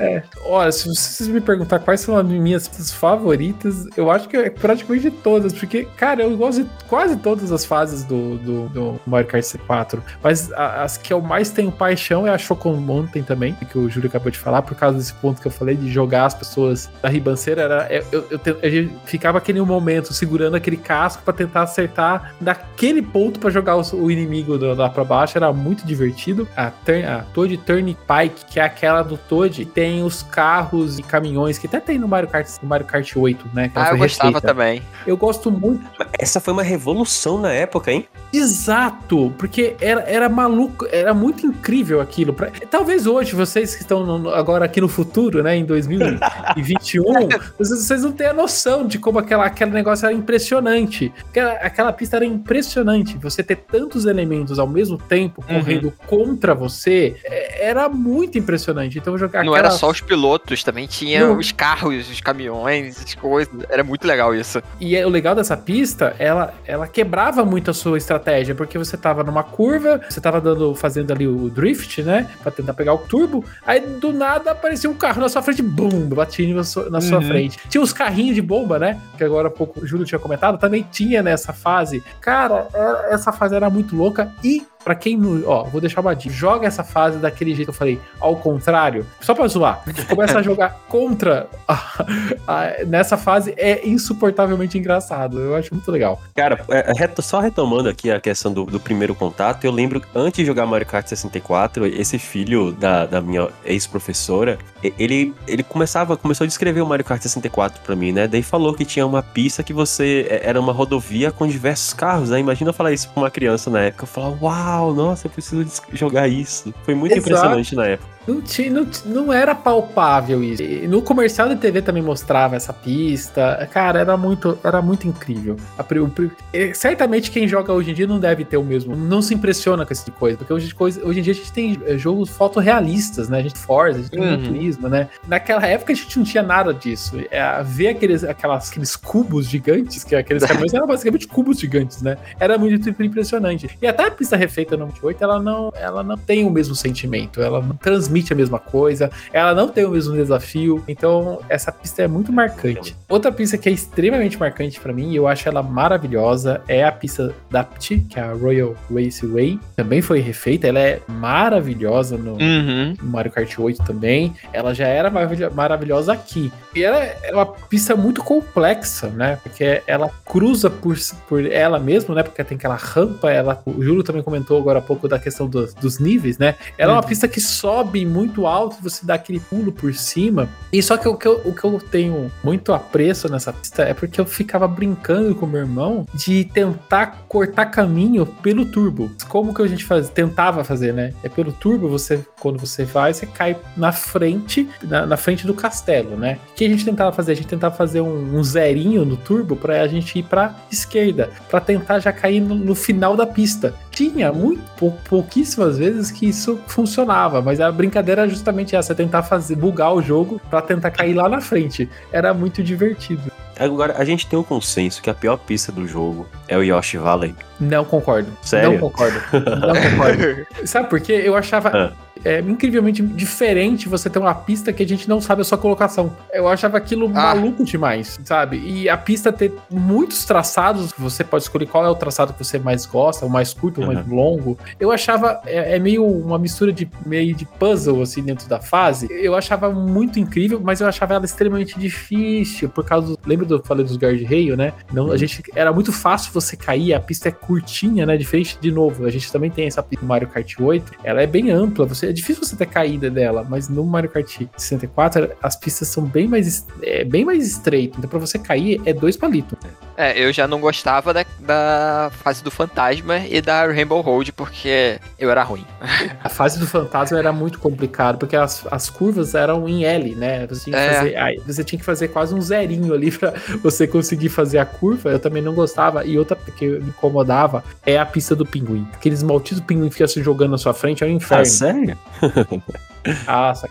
É, olha, se vocês me perguntar quais são as minhas favoritas, eu acho que é praticamente todas, porque, cara, eu gosto de quase todas as fases do, do, do Mario Kart C4, mas a- as que eu mais tenho paixão é a Chocon Mountain também, que o Júlio acabou de falar, por causa desse ponto que eu falei de jogar as pessoas da ribanceira, era, eu, eu, eu a gente ficava aquele momento segurando aquele casco pra tentar acertar naquele ponto pra jogar o, o inimigo lá pra baixo, era muito divertido. A, turn, a Toad Turnpike, que é aquela do Toad, tem os carros e caminhões, que até tem no Mario Kart, no Mario Kart 8, né? Ah, eu gostava também. Eu gosto muito Essa foi uma revolução na época, hein? Exato, porque era, era maluco, era muito incrível aquilo. Pra- talvez hoje, vocês que estão no- agora aqui no futuro, né, em 2021, vocês, vocês não têm a noção de como aquela, aquele negócio era impressionante. Aquela, aquela pista era impressionante. Você ter tantos elementos ao mesmo tempo Uhum. correndo contra você é- era muito impressionante. Então, jogar Não aquela- era só os pilotos, também tinha Não. os carros, os caminhões, as coisas. Era muito legal isso. E é- o legal dessa pista, ela, ela quebrava muito a sua estratégia, porque você tava numa curva, você tava dando, fazendo ali o drift, né? Pra tentar pegar o turbo. Aí do nada aparecia um carro na sua frente, bum, batia na sua, na sua Uhum. frente. Tinha os carrinhos de bomba, né? Que agora há pouco o Júlio tinha comentado, também tinha nessa fase. Cara, é- essa fase era muito louca e. Pra quem não. Ó, vou deixar uma dica. Joga essa fase daquele jeito que eu falei, ao contrário. Só pra zoar. Começa a jogar contra. a- a- nessa fase é insuportavelmente engraçado. Eu acho muito legal. Cara, é, reto- só retomando aqui a questão do, do primeiro contato, eu lembro antes de jogar Mario Kart 64, esse filho da, da minha ex-professora, ele, ele começava, começou a descrever o Mario Kart 64 pra mim, né? Daí falou que tinha uma pista que você é, era uma rodovia com diversos carros, né? Imagina eu falar isso pra uma criança na época. Eu falava, uau, nossa, eu preciso jogar isso. Foi muito Exato. impressionante na época. Não, tinha, não, não era palpável isso. E no comercial de TV também mostrava essa pista. Cara, era muito, era muito incrível. A o eh, certamente quem joga hoje em dia não deve ter o mesmo. Não se impressiona com esse tipo de coisa. Porque hoje, coisa- hoje em dia a gente tem eh, jogos fotorrealistas, né? A gente Forza, a gente tem Uhum. Turismo, né? Naquela época a gente não tinha nada disso. É, ver aqueles, aquelas, aqueles cubos gigantes, que aqueles caminhões eram basicamente cubos gigantes, né? Era muito impressionante. E até a pista refeita no 28, ela não, ela não tem o mesmo sentimento, ela não transmite a mesma coisa, ela não tem o mesmo desafio. Então, essa pista é muito marcante. Outra pista que é extremamente marcante pra mim, e eu acho ela maravilhosa, é a pista DAPT, que é a Royal Raceway. Também foi refeita, ela é maravilhosa no, Uhum. no Mario Kart 8 também. Ela já era maravilho- maravilhosa aqui. E ela é uma pista muito complexa, né? Porque ela cruza por, por ela mesma, né? Porque tem aquela rampa. Ela, o Júlio também comentou agora há pouco da questão dos, dos níveis, né? Ela é uma Uhum. pista que sobe muito alto, você dá aquele pulo por cima. E só que o que eu, o que eu tenho muito apreço nessa pista é porque eu ficava brincando com meu irmão de tentar cortar caminho pelo turbo. Como que a gente faz, tentava fazer, né? É pelo turbo, você quando você vai, você cai na frente, na, na frente do castelo, né? O que a gente tentava fazer? A gente tentava fazer um, um zerinho no turbo pra a gente ir pra esquerda, pra tentar já cair no, no final da pista. Tinha muito pou- pouquíssimas vezes que isso funcionava, mas a brincadeira era justamente essa, é tentar fazer bugar o jogo pra tentar cair lá na frente. Era muito divertido. Agora, a gente tem um consenso que a pior pista do jogo é o Yoshi Valley. Não concordo. Sério? Não concordo. Não concordo. Sabe por quê? Eu achava Ah. é, incrivelmente diferente você ter uma pista que a gente não sabe a sua colocação. Eu achava aquilo Ah. maluco demais, sabe? E a pista ter muitos traçados, você pode escolher qual é o traçado que você mais gosta, o mais curto, o mais longo. Eu achava é, é meio uma mistura de meio de puzzle assim dentro da fase. Eu achava muito incrível, mas eu achava ela extremamente difícil por causa do, lembra do eu falei dos guard-rail, né? Não, a gente era muito fácil você cair, a pista é curtinha, né? Diferente de novo, a gente também tem essa pista Mario Kart 8, ela é bem ampla, você é difícil você ter caída dela, mas no Mario Kart 64 as pistas são bem mais é, bem mais estreitas, então para você cair é dois palitos. É, eu já não gostava da, da fase do fantasma e da Rainbow Road porque eu era ruim. A fase do fantasma era muito complicado, porque as, as curvas eram em L, né? Você tinha, que É. fazer, aí você tinha que fazer quase um zerinho ali pra você conseguir fazer a curva. Eu também não gostava. E outra que me incomodava é a pista do pinguim. Aqueles malditos pinguim que ficam se jogando na sua frente é um inferno. Ah, sério? Nossa.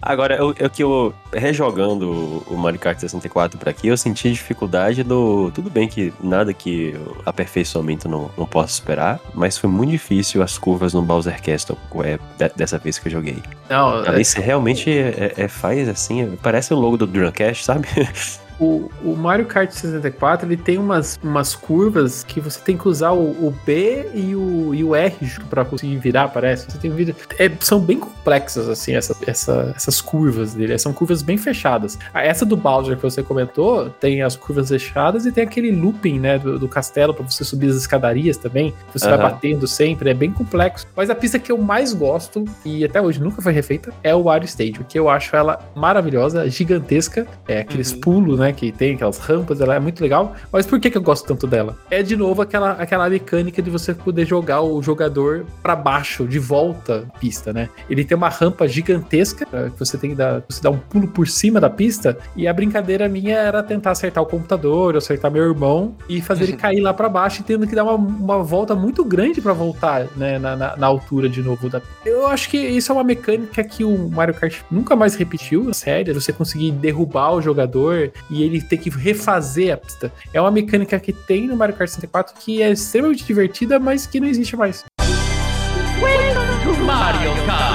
Agora, eu, eu que eu rejogando o Mario Kart 64 pra aqui, eu senti dificuldade do. Tudo bem que nada que aperfeiçoamento não, não posso esperar, mas foi muito difícil as curvas no Bowser Castle é, de- dessa vez que eu joguei. Não, Ali você realmente é, é- faz assim, parece o logo do Dreamcast, sabe? O, o Mario Kart 64 ele tem umas, umas curvas que você tem que usar o, o B e o, e o R pra conseguir virar, parece. Você tem que vir- é, são bem complexas, assim, essa, essa- essas curvas dele. São curvas bem fechadas. Ah, Essa do Bowser que você comentou tem as curvas fechadas e tem aquele looping, né, do, do castelo pra você subir as escadarias também. Você vai Aham. batendo sempre, é bem complexo. Mas a pista que eu mais gosto, e até hoje nunca foi refeita, é o Wario Stadium, que eu acho ela maravilhosa, gigantesca. É aqueles Uhum. pulos, né, que tem, aquelas rampas, ela é muito legal. Mas por que, que eu gosto tanto dela? É de novo aquela, aquela mecânica de você poder jogar o jogador pra baixo, de volta pista, né? Ele tem uma rampa gigantesca, eh, que você tem que dar, você dá um pulo por cima da pista, e a brincadeira minha era tentar acertar o computador, acertar meu irmão e fazer ele cair lá pra baixo, e tendo que dar uma, uma volta muito grande pra voltar, né, na, na, na altura de novo da Eu acho que isso é uma mecânica que o Mario Kart nunca mais repetiu, sério, você conseguir derrubar o jogador e ele ter que refazer a pista. É uma mecânica que tem no Mario Kart 64 que é extremamente divertida, mas que não existe mais. Mario Kart.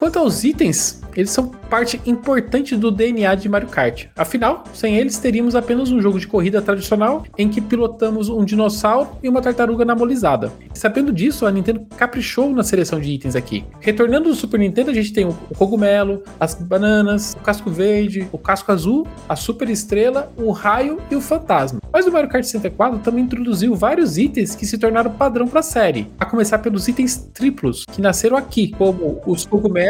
Quanto aos itens, eles são parte importante do DNA de Mario Kart. Afinal, sem eles teríamos apenas um jogo de corrida tradicional em que pilotamos um dinossauro e uma tartaruga anabolizada. Sabendo disso, a Nintendo caprichou na seleção de itens aqui. Retornando do Super Nintendo, a gente tem o cogumelo, as bananas, o casco verde, o casco azul, a super estrela, o raio e o fantasma. Mas o Mario Kart 64 também introduziu vários itens que se tornaram padrão para a série, a começar pelos itens triplos que nasceram aqui, como os cogumelos,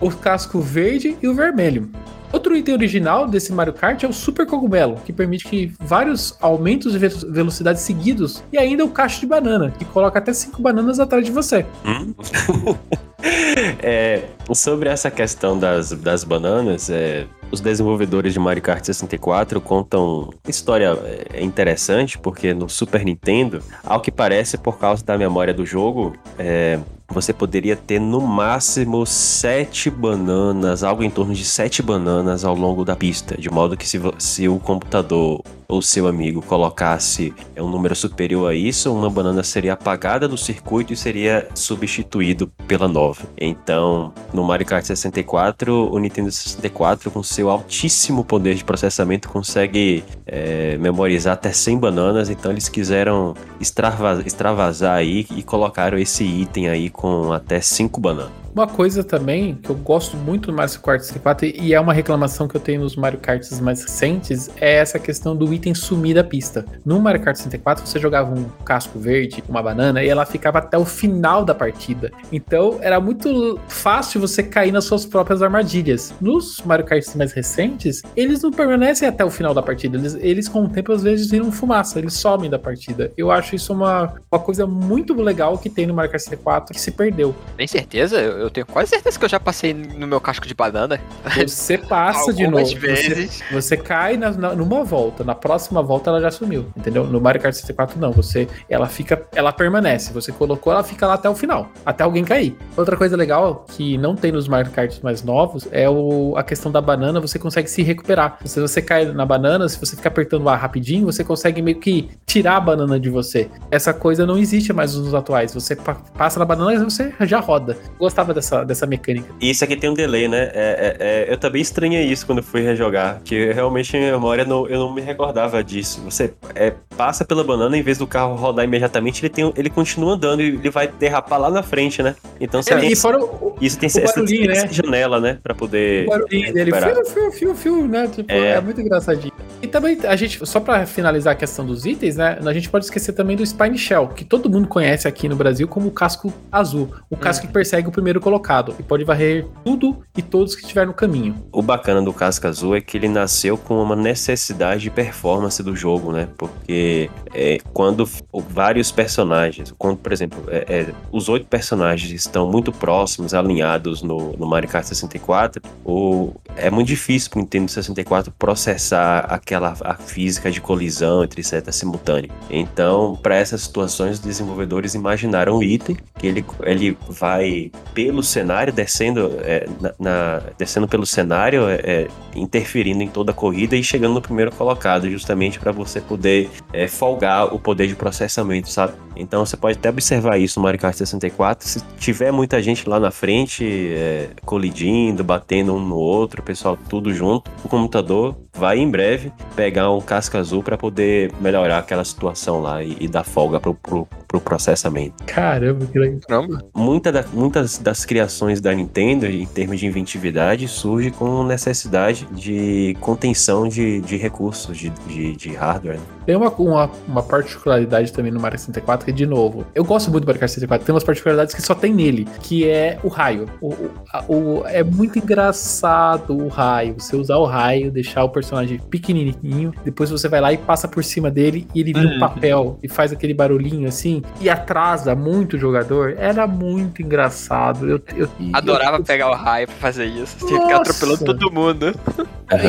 o casco verde e o vermelho. Outro item original desse Mario Kart é o Super Cogumelo, que permite que vários aumentos de ve- velocidade seguidos, e ainda o cacho de banana, que coloca até 5 bananas atrás de você. É, sobre essa questão das, das bananas, é, os desenvolvedores de Mario Kart 64 contam história é, interessante, porque no Super Nintendo, ao que parece, por causa da memória do jogo, é, você poderia ter no máximo sete bananas, algo em torno de sete bananas ao longo da pista, de modo que se, se o computador ou seu amigo colocasse é, um número superior a isso, uma banana seria apagada do circuito e seria substituído pela nova. Então, no Mario Kart 64, o Nintendo 64, com seu altíssimo poder de processamento, consegue é, memorizar até 100 bananas. Então, eles quiseram extrava- extravasar aí e colocaram esse item aí com até 5 bananas. Uma coisa também que eu gosto muito do Mario Kart 64 e é uma reclamação que eu tenho nos Mario Karts mais recentes é essa questão do item sumir da pista. No Mario Kart 64 você jogava um casco verde, uma banana e ela ficava até o final da partida. Então era muito fácil você cair nas suas próprias armadilhas. Nos Mario Karts mais recentes, eles não permanecem até o final da partida. Eles, eles com o tempo às vezes viram fumaça, eles somem da partida. Eu acho isso uma, uma coisa muito legal que tem no Mario Kart 64 que se perdeu. Tem certeza? Eu, eu tenho quase certeza que eu já passei no meu casco de banana. Você passa de novo. vezes. Você, você cai na- na- numa volta, na próxima volta ela já sumiu, entendeu? No Mario Kart 64 não, você, ela fica, ela permanece. Você colocou, ela fica lá até o final, até alguém cair. Outra coisa legal que não tem nos Mario Kart mais novos é o, a questão da banana, você consegue se recuperar. Se você cai na banana, se você ficar apertando A rapidinho, você consegue meio que tirar a banana de você. Essa coisa não existe mais nos atuais. Você pa- passa na banana e você já roda. Gostava dessa, dessa mecânica. E isso aqui tem um delay, né? É, é- é- eu também estranhei isso quando fui rejogar, que realmente minha memória não, eu não me recordava disso. Você é, passa pela banana, em vez do carro rodar imediatamente, ele, tem, ele continua andando e ele vai derrapar lá na frente, né? Então você tem, e fora o, isso tem essa, né? janela, né? Pra poder. O barulhinho dele, fiu, fiu, fiu, fiu, né? Tipo, é. É. muito engraçadinho. E também, a gente, só pra finalizar a questão dos itens, né? A gente pode esquecer também do Spine Shell, que todo mundo conhece aqui no Brasil como o casco azul. O casco que persegue o primeiro colocado e pode varrer tudo e todos que estiver no caminho. O bacana do Casca Azul é que ele nasceu com uma necessidade de performance do jogo, né? Porque é, quando vários personagens, quando, por exemplo, é, é, os oito personagens estão muito próximos, alinhados no, no Mario Kart 64, o, é muito difícil para o Nintendo 64 processar aquela a física de colisão entre setas simultâneas. Então, para essas situações, os desenvolvedores imaginaram um item, que ele, ele vai pelo cenário, descendo, é, na, na- descendo pelo cenário, é, é, interferindo em toda a corrida e chegando no primeiro colocado, justamente para você poder é, folgar o poder de processamento, sabe? Então você pode até observar isso no Mario Kart 64. Se tiver muita gente lá na frente, é, colidindo, batendo um no outro, o pessoal tudo junto, o computador vai em breve pegar um casca azul para poder melhorar aquela situação lá e, e dar folga pro, pro, pro processamento. Caramba, que legal. Muita da- muitas das criações da Nintendo, em termos de inventividade, surge com necessidade de contenção de, de recursos de, de, de hardware. né? Tem uma, uma, uma particularidade também no Mario 64, que, de novo, eu gosto muito do Mario Kart 64, tem umas particularidades que só tem nele, que é o raio. O, o- o- é muito engraçado o raio. Você usar o raio, deixar o personagem pequenininho, depois você vai lá e passa por cima dele e ele vira um Uhum. papel e faz aquele barulhinho assim, e atrasa muito o jogador. Era muito engraçado. Eu, eu- Adorava eu- pegar o raio pra fazer isso. Tinha que ficar atropelando todo mundo.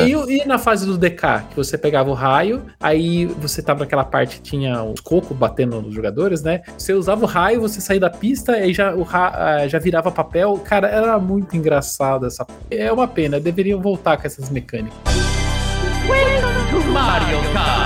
E, e na fase do DK, que você pegava o raio, aí você tava naquela parte que tinha os cocos batendo nos jogadores, né? Você usava o raio, você saía da pista, aí já, o ra- ah, já virava papel. Cara, era muito engraçado essa. É uma pena, deveriam voltar com essas mecânicas. to Mario Kart.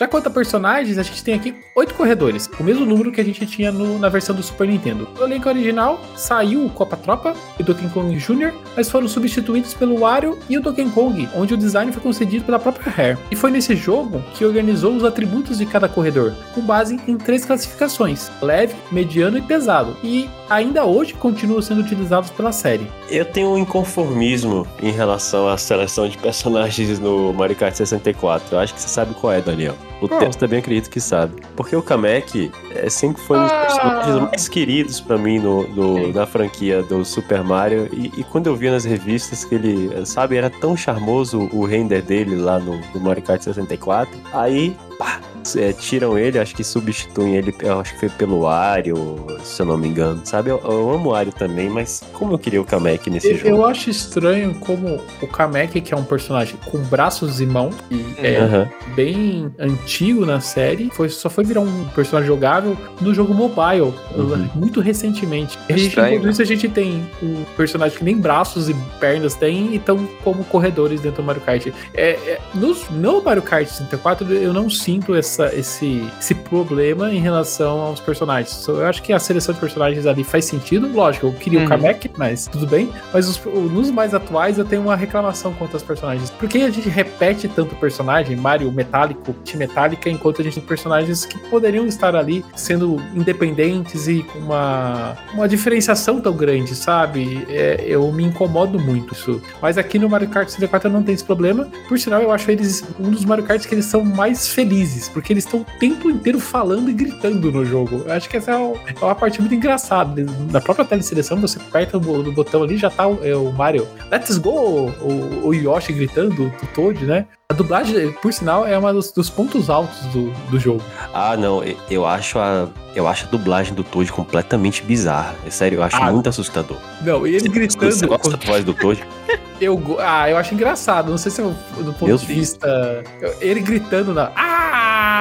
Já quanto a personagens, a gente tem aqui oito corredores, o mesmo número que a gente tinha no- na versão do Super Nintendo. No elenco original saiu o Copa Tropa e o Donkey Kong Jr., mas foram substituídos pelo Wario e o Donkey Kong, onde o design foi concedido pela própria Rare. E foi nesse jogo que organizou os atributos de cada corredor, com base em três classificações: leve, mediano e pesado. E ainda hoje continuam sendo utilizados pela série. Eu tenho um inconformismo em relação à seleção de personagens no Mario Kart 64. Eu acho que você sabe qual é, Daniel. O Qual? texto também acredito que sabe. Porque o Kamek é, sempre foi um dos Ah. personagens mais queridos pra mim no, no- na franquia do Super Mario. E, e quando eu vi nas revistas que ele, sabe, era tão charmoso o render dele lá no, no Mario Kart 64. Aí, pá, é, tiram ele, acho que substituem ele, acho que foi pelo Wario, se eu não me engano. Sabe, eu, eu amo o Wario também, mas como eu queria o Kamek nesse Eu, jogo. eu acho estranho como o Kamek, que é um personagem com braços e mãos, e é Aham. bem antigo na série, foi, só foi virar um personagem jogável no jogo mobile, Uhum. muito recentemente. A gente, Estranho, enquanto isso, a gente tem um personagem que nem braços e pernas tem e estão como corredores dentro do Mario Kart. É, é, nos- no Mario Kart 64, eu não sinto essa, esse, esse problema em relação aos personagens. So, Eu acho que a seleção de personagens ali faz sentido. Lógico, eu queria o Uhum. Kamek, mas tudo bem. Mas os- nos mais atuais eu tenho uma reclamação quanto aos personagens. Por que a gente repete tanto personagem, Mario metálico, Team Metálica, enquanto a gente tem personagens que poderiam estar ali sendo independentes e com uma, uma diferenciação tão grande, sabe? É, eu me incomodo muito isso. Mas aqui no Mario Kart 64 eu não tem esse problema. Por sinal, eu acho eles um dos Mario Karts que eles são mais felizes, porque eles estão o tempo inteiro falando e gritando no jogo. Eu acho que essa é é uma parte muito engraçada. Na própria teleseleção, você aperta o bo- o botão ali, já tá o, é o Mario. Let's go! O, o Yoshi gritando, o Toad, né? A dublagem, por sinal, é um dos, dos pontos altos do, do jogo. Ah, não, eu acho a eu acho a dublagem do Toad completamente bizarra. É sério, eu acho Ah, muito assustador. Não, e ele Você gritando. gosta da voz do Toad? Eu, ah, eu acho engraçado. Não sei se eu, do ponto Meu de Deus. vista. Ele gritando na. Ah!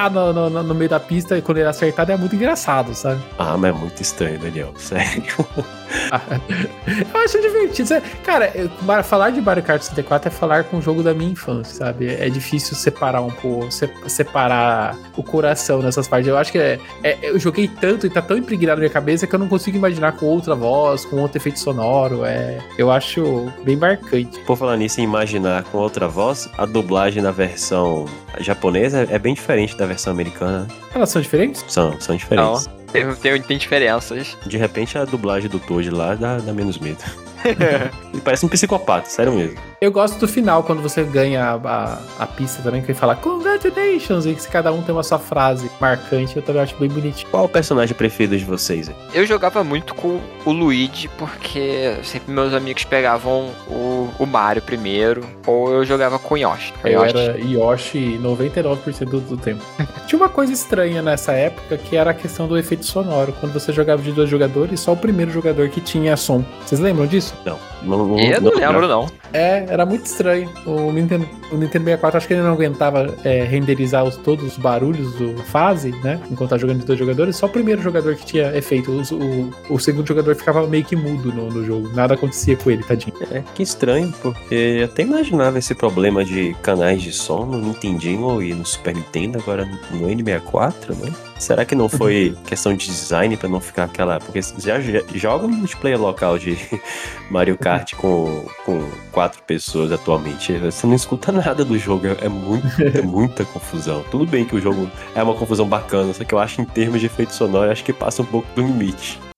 No, no- no- meio da pista e quando ele é acertado é muito engraçado, sabe? Ah, mas é muito estranho, Daniel. Sério. Eu acho divertido. Cara, eu- falar de Mario Kart 64 é falar com o jogo da minha infância, sabe? É difícil separar um pouco, se- separar o coração nessas partes. Eu acho que é, é- eu joguei tanto e tá tão impregnado na minha cabeça que eu não consigo imaginar com outra voz, com outro efeito sonoro. É, eu acho bem marcante. Por falar nisso, imaginar com outra voz, a dublagem na versão japonesa é bem diferente da versão americana. né? Elas são diferentes? São, são diferentes. Tem, tem, tem diferenças. De repente, a dublagem do Toad lá dá, dá menos medo. Ele parece um psicopata, sério mesmo. Eu gosto do final, quando você ganha a, a, a pista também, que ele fala Congratulations, e que cada um tem uma sua frase marcante, eu também acho bem bonitinho. Qual o personagem preferido de vocês? Eu jogava muito com o Luigi, porque sempre meus amigos pegavam o, o Mario primeiro, ou eu jogava com o Yoshi. Eu Yoshi. era Yoshi 99% do, do tempo. Tinha uma coisa estranha nessa época, que era a questão do efeito sonoro. Quando você jogava de dois jogadores, só o primeiro jogador que tinha som. Vocês lembram disso? Não, não, não, Eu não não- lembro, não. É, era muito estranho. O Nintendo, o Nintendo 64, acho que ele não aguentava é, renderizar os, todos os barulhos da fase, né? Enquanto tá jogando de dois jogadores. Só o primeiro jogador que tinha efeito. O, o, o segundo jogador ficava meio que mudo no, no, jogo. Nada acontecia com ele, tadinho. É, que estranho, porque eu até imaginava esse problema de canais de som no Nintendinho e no Super Nintendo, agora no N64, né? Será que não foi questão de design para não ficar aquela. Porque já joga multiplayer local de Mario Kart com, com quatro pessoas atualmente. Você não escuta nada do jogo. É, muito, é muita confusão. Tudo bem que o jogo é uma confusão bacana, só que eu acho em termos de efeito sonoro, acho que passa um pouco do limite.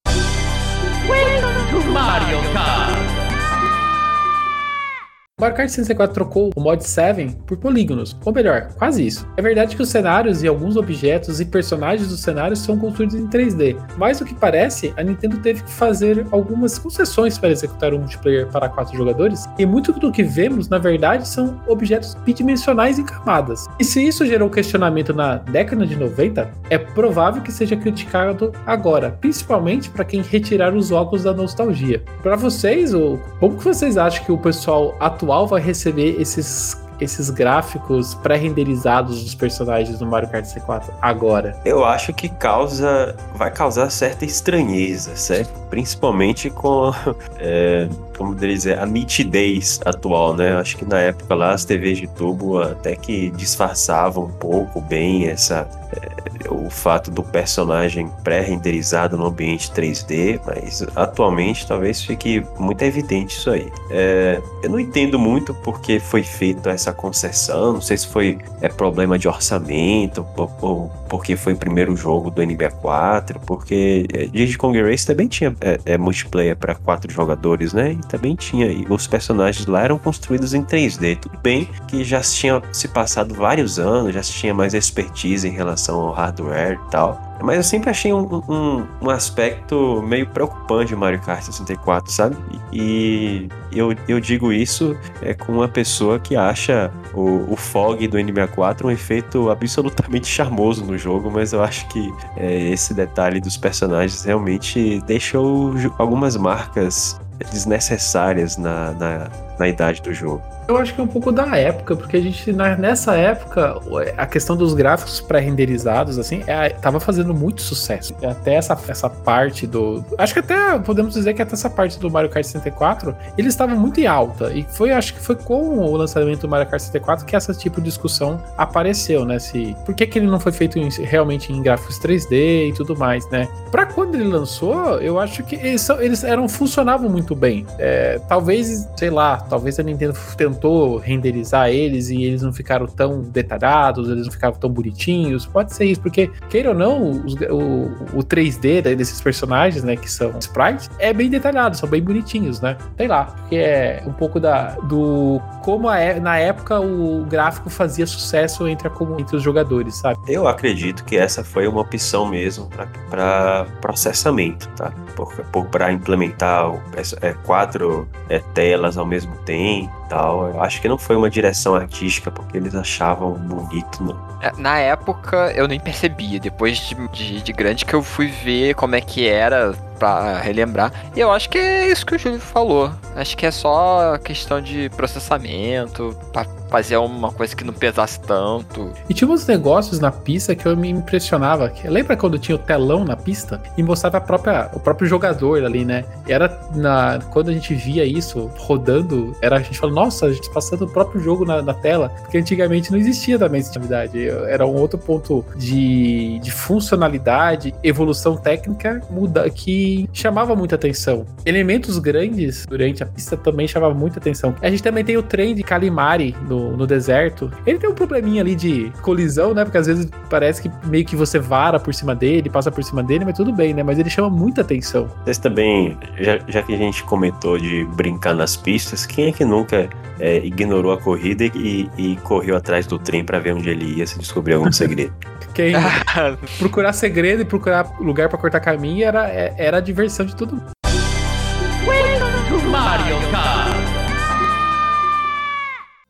Mario Kart 64 trocou o mod 7 por polígonos, ou melhor, quase isso. É verdade que os cenários e alguns objetos e personagens dos cenários são construídos em 3D, mas o que parece, a Nintendo teve que fazer algumas concessões para executar um multiplayer para quatro jogadores, e muito do que vemos, na verdade, são objetos bidimensionais em camadas. E se isso gerou questionamento na década de 90, é provável que seja criticado agora, principalmente para quem retirar os óculos da nostalgia. Para vocês, como que vocês acham que o pessoal atual atual vai receber esses esses gráficos pré-renderizados dos personagens do Mario Kart C4 agora? Eu acho que causa, vai causar certa estranheza, certo? Principalmente com, é, como dizer, a nitidez atual, né? Acho que na época lá as TVs de tubo até que disfarçavam um pouco bem essa é, o fato do personagem pré-renderizado no ambiente 3D, mas atualmente talvez fique muito evidente isso aí. É, eu não entendo muito porque foi feita essa concessão, não sei se foi é, problema de orçamento, ou, ou porque foi o primeiro jogo do NBA4, porque Diddy Kong Race também tinha é multiplayer para quatro jogadores, né? Também tinha, e os personagens lá eram construídos em 3D. Tudo bem que já tinha se passado vários anos, já se tinha mais expertise em relação ao hardware e tal. Mas eu sempre achei um, um, um aspecto meio preocupante de Mario Kart 64, sabe? E eu, eu digo isso é, com uma pessoa que acha o, o fog do N64 um efeito absolutamente charmoso no jogo, mas eu acho que é, esse detalhe dos personagens realmente deixou algumas marcas desnecessárias na, na, na idade do jogo. Eu acho que é um pouco da época, porque a gente, nessa época, a questão dos gráficos pré-renderizados, assim, é, tava fazendo muito sucesso. Até essa, essa parte do. Acho que até podemos dizer que até essa parte do Mario Kart 64, ele estava muito em alta. E foi, acho que foi com o lançamento do Mario Kart 64 que essa tipo de discussão apareceu, né? Se, por que, que ele não foi feito em, realmente em gráficos 3D e tudo mais, né? Pra quando ele lançou, eu acho que eles, eles eram, funcionavam muito bem. É, talvez, sei lá, talvez a Nintendo tentou renderizar eles e eles não ficaram tão detalhados, eles não ficaram tão bonitinhos. Pode ser isso, porque, queira ou não, os, o, o 3D desses personagens, né, que são sprites, é bem detalhado, são bem bonitinhos, né? Sei lá, porque é um pouco da, do como a, na época o gráfico fazia sucesso entre, a, entre os jogadores, sabe? Eu acredito que essa foi uma opção mesmo para processamento, tá? Para implementar é, quatro é, telas ao mesmo tempo tal. Eu acho que não foi uma direção artística porque eles achavam bonito, não. É, na época eu nem percebia. Depois de, de, de grande que eu fui ver como é que era para relembrar. E eu acho que é isso que o Júlio falou. Acho que é só questão de processamento, para fazer uma coisa que não pesasse tanto. E tinha uns negócios na pista que eu me impressionava. Lembra quando tinha o telão na pista e mostrava a própria, o próprio jogador ali, né? E era na, quando a gente via isso rodando, era a gente falando, nossa, a gente passando o próprio jogo na, na tela, porque antigamente não existia também essa atividade. Era um outro ponto de, de funcionalidade, evolução técnica muda que chamava muita atenção. Elementos grandes durante a pista também chamavam muita atenção. A gente também tem o trem de Calimari no, no deserto. Ele tem um probleminha ali de colisão, né? Porque às vezes parece que meio que você vara por cima dele, passa por cima dele, mas tudo bem, né? Mas ele chama muita atenção. Vocês também, já, já que a gente comentou de brincar nas pistas, quem é que nunca é, ignorou a corrida e, e correu atrás do trem para ver onde ele ia se descobrir algum segredo? Quem procurar segredo e procurar lugar para cortar caminho era, é, era a diversão de todo mundo.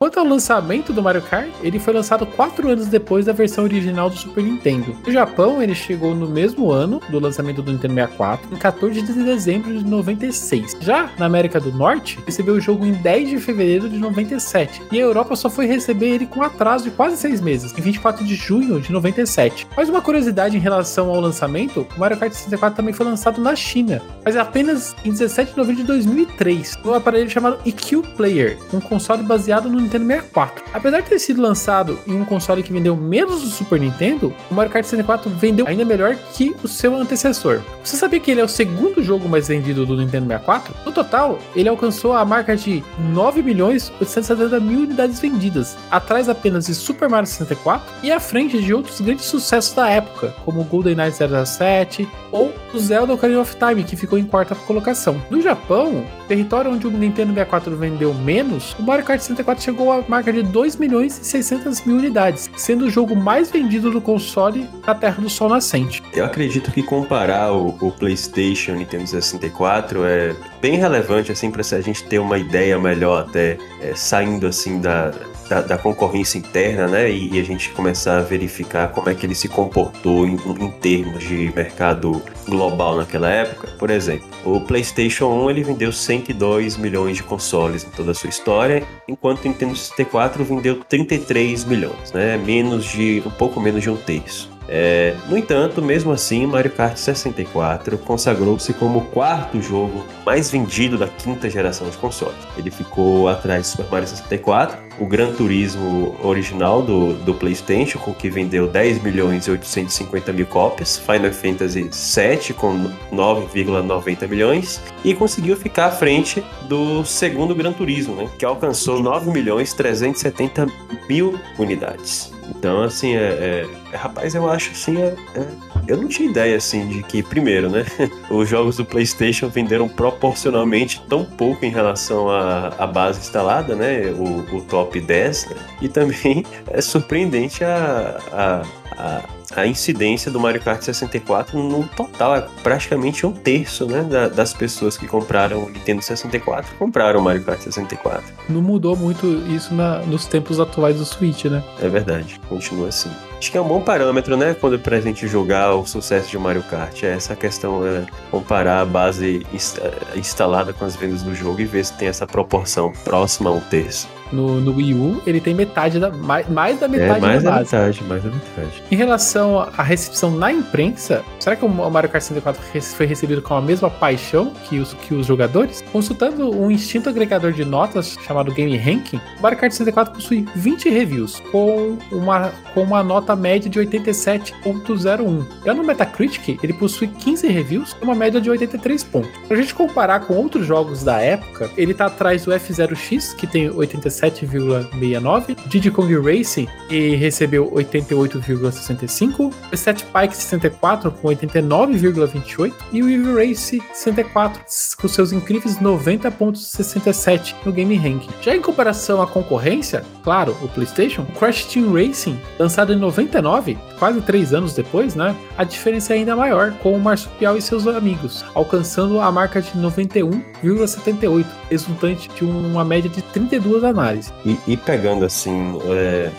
Quanto ao lançamento do Mario Kart, ele foi lançado 4 anos depois da versão original do Super Nintendo. No Japão, ele chegou no mesmo ano do lançamento do Nintendo 64, em 14 de dezembro de 96. Já na América do Norte, recebeu o jogo em 10 de fevereiro de 97, e a Europa só foi receber ele com atraso de quase 6 meses, em 24 de junho de 97. Mas uma curiosidade em relação ao lançamento, o Mario Kart 64 também foi lançado na China, mas apenas em 17 de novembro de 2003, no aparelho chamado EQ Player, um console baseado no Nintendo 64. Apesar de ter sido lançado em um console que vendeu menos do Super Nintendo, o Mario Kart 64 vendeu ainda melhor que o seu antecessor. Você sabia que ele é o segundo jogo mais vendido do Nintendo 64? No total, ele alcançou a marca de 9 milhões 870 mil unidades vendidas, atrás apenas de Super Mario 64 e à frente de outros grandes sucessos da época, como GoldenEye 007 ou o Zelda Ocarina of Time, que ficou em quarta colocação. No Japão, território onde o Nintendo 64 vendeu menos, o Mario Kart 64 chegou à marca de 2 milhões e 600 mil unidades, sendo o jogo mais vendido do console na Terra do Sol Nascente. Eu acredito que comparar o, o PlayStation e Nintendo 64 é bem relevante assim para a gente ter uma ideia melhor até é, saindo assim da, da, da, concorrência interna, né? E, e, a gente começar a verificar como é que ele se comportou em, em, termos de mercado global naquela época. Por exemplo, o PlayStation 1 ele vendeu 102 milhões de consoles em toda a sua história, enquanto o Nintendo 64 vendeu 33 milhões, né? Menos de um pouco menos de um terço. É, no entanto, mesmo assim, Mario Kart 64 consagrou-se como o quarto jogo mais vendido da quinta geração de consoles. Ele ficou atrás de Super Mario 64, o Gran Turismo original do, do PlayStation, com que vendeu 10 milhões e 850 mil cópias, Final Fantasy VII com 9,90 milhões e conseguiu ficar à frente do segundo Gran Turismo, né, que alcançou 9 milhões 370 mil unidades. Então, assim, é, é, rapaz, eu acho assim, é, é, eu não tinha ideia assim de que, primeiro, né, os jogos do PlayStation venderam proporcionalmente tão pouco em relação à, à base instalada, né, o, o top 10, né? e também é surpreendente a, a, a a incidência do Mario Kart 64 no total é praticamente um terço né, da, das pessoas que compraram o Nintendo 64 compraram o Mario Kart 64. Não mudou muito isso na, nos tempos atuais do Switch, né? É verdade, continua assim. Acho que é um bom parâmetro, né, quando pra gente julgar o sucesso de Mario Kart. É essa questão, é comparar a base é, instalada com as vendas do jogo e ver se tem essa proporção próxima a um terço. No, no Wii U, ele tem metade da. Mais, mais da metade é, mais da, da base. metade, mais da metade. Em relação à recepção na imprensa, será que o Mario Kart 64 foi recebido com a mesma paixão que os, que os jogadores? Consultando um instinto agregador de notas chamado Game Ranking, o Mario Kart 64 possui 20 reviews, com uma, com uma nota média de 87.01. Já no Metacritic, ele possui 15 reviews e uma média de 83 pontos. Pra gente comparar com outros jogos da época, ele tá atrás do F0X, que tem 87 87,69, Diddy Kong Racing e recebeu 88,65, o Set Pike 64 com 89,28 e o Evil Race 64 com seus incríveis 90,67 no Game Ranking. Já em comparação à concorrência, claro, o PlayStation, Crash Team Racing, lançado em 99, quase 3 anos depois, né? A diferença é ainda maior com o Marsupial e seus amigos, alcançando a marca de 91,78, resultante de uma média de 32 análises análises. E, e pegando assim, é,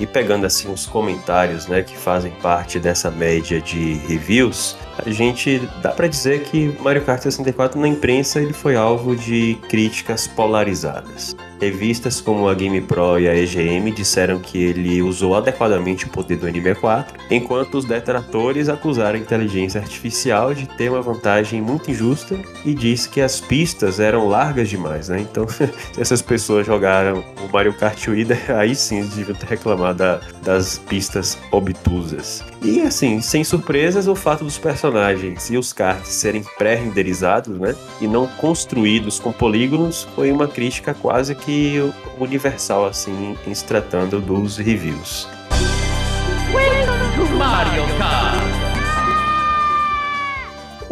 e pegando assim os comentários, né, que fazem parte dessa média de reviews, a gente dá para dizer que Mario Kart 64 na imprensa ele foi alvo de críticas polarizadas. Revistas como a Game Pro e a EGM disseram que ele usou adequadamente o poder do N64, enquanto os detratores acusaram a inteligência artificial de ter uma vantagem muito injusta e disse que as pistas eram largas demais, né? Então, se essas pessoas jogaram o Mario Kart Wii, aí sim eles deviam ter reclamado da, das pistas obtusas. E assim, sem surpresas, o fato dos personagens e os karts serem pré-renderizados, né? E não construídos com polígonos foi uma crítica quase que universal, assim, em se tratando dos reviews. Mario Kart!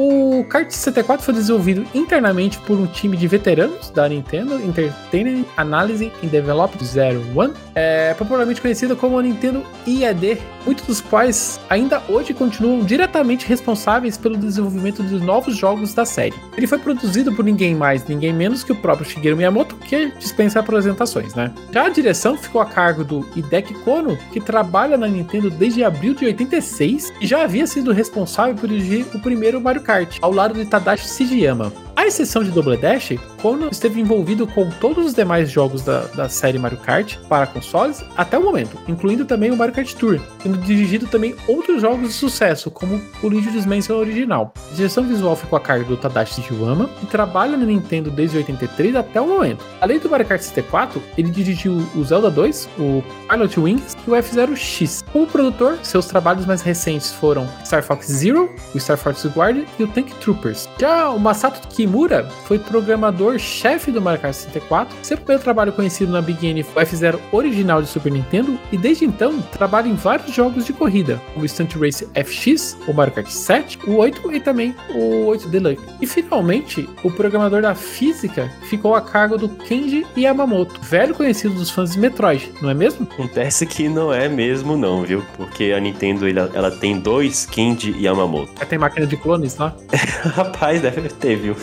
O Kart 64 foi desenvolvido internamente por um time de veteranos da Nintendo Entertainment Analysis and Development Zero One, é popularmente conhecido como Nintendo IED muitos dos quais ainda hoje continuam diretamente responsáveis pelo desenvolvimento dos novos jogos da série. Ele foi produzido por ninguém mais, ninguém menos que o próprio Shigeru Miyamoto, que dispensa apresentações, né? Já a direção ficou a cargo do Hideki Kono, que trabalha na Nintendo desde abril de 86 e já havia sido responsável por dirigir o primeiro Mario Kart, ao lado de Tadashi Shigeyama. À exceção de Double Dash, Kono esteve envolvido com todos os demais jogos da, da série Mario Kart para consoles até o momento, incluindo também o Mario Kart Tour, tendo dirigido também outros jogos de sucesso, como o Luigi's Mansion original. A direção visual ficou a cargo do Tadashi Shigeyama, que trabalha na Nintendo desde 83 até o momento. Além do Mario Kart 64, ele dirigiu o Zelda 2, o Pilot Wings e o F-Zero X. Como produtor, seus trabalhos mais recentes foram Star Fox Zero, o Star Fox Guard e o Tank Troopers. Já o Masato Kimura foi programador-chefe do Mario Kart 64. Seu primeiro trabalho conhecido na Big N foi o F-Zero original de Super Nintendo e desde então trabalha em vários jogos de corrida, como o Stunt Race FX, o Mario Kart 7, o 8 e também o 8 Deluxe. E finalmente, o programador da física ficou a cargo do Kenji Yamamoto, velho conhecido dos fãs de Metroid, não é mesmo? Acontece que não é mesmo não, viu? Porque a Nintendo ela, ela tem dois Kenji Yamamoto. Tem máquina de clones lá? Rapaz, deve ter, viu?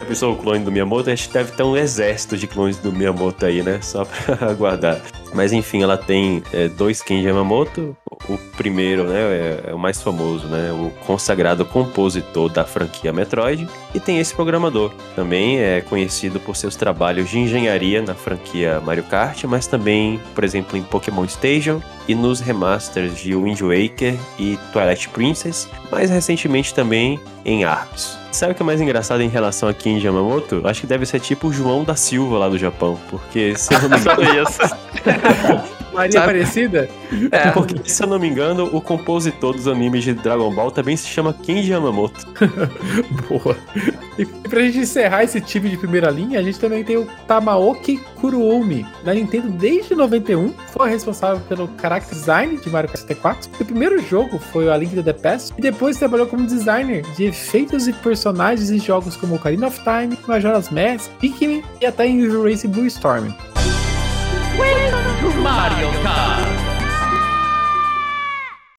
A pessoa, o clone do Miyamoto, a gente deve ter um exército de clones do Miyamoto aí, né? Só pra aguardar. Mas enfim, ela tem é, dois Kenji Yamamoto. O primeiro, né, é, é, o mais famoso, né? O consagrado compositor da franquia Metroid. E tem esse programador. Também é conhecido por seus trabalhos de engenharia na franquia Mario Kart, mas também, por exemplo, em Pokémon Station e nos remasters de Wind Waker e Twilight Princess, mais recentemente também em Arps. Sabe o que é mais engraçado em relação a Kenji Yamamoto? Acho que deve ser tipo o João da Silva lá do Japão, porque se eu não me engano... Maria Sabe? Aparecida? É. Porque, se eu não me engano, o compositor dos animes de Dragon Ball também se chama Kenji Yamamoto. Boa. E pra gente encerrar esse time de primeira linha, a gente também tem o Tamaoki Kuruomi, da Nintendo desde 91. Foi responsável pelo character design de Mario Kart 64. O primeiro jogo foi o A Link to the Past. E depois trabalhou como designer de efeitos e personagens em jogos como Ocarina of Time, Majora's Mask, Pikmin e até em Evil Race Blue Storm. Mario Kart!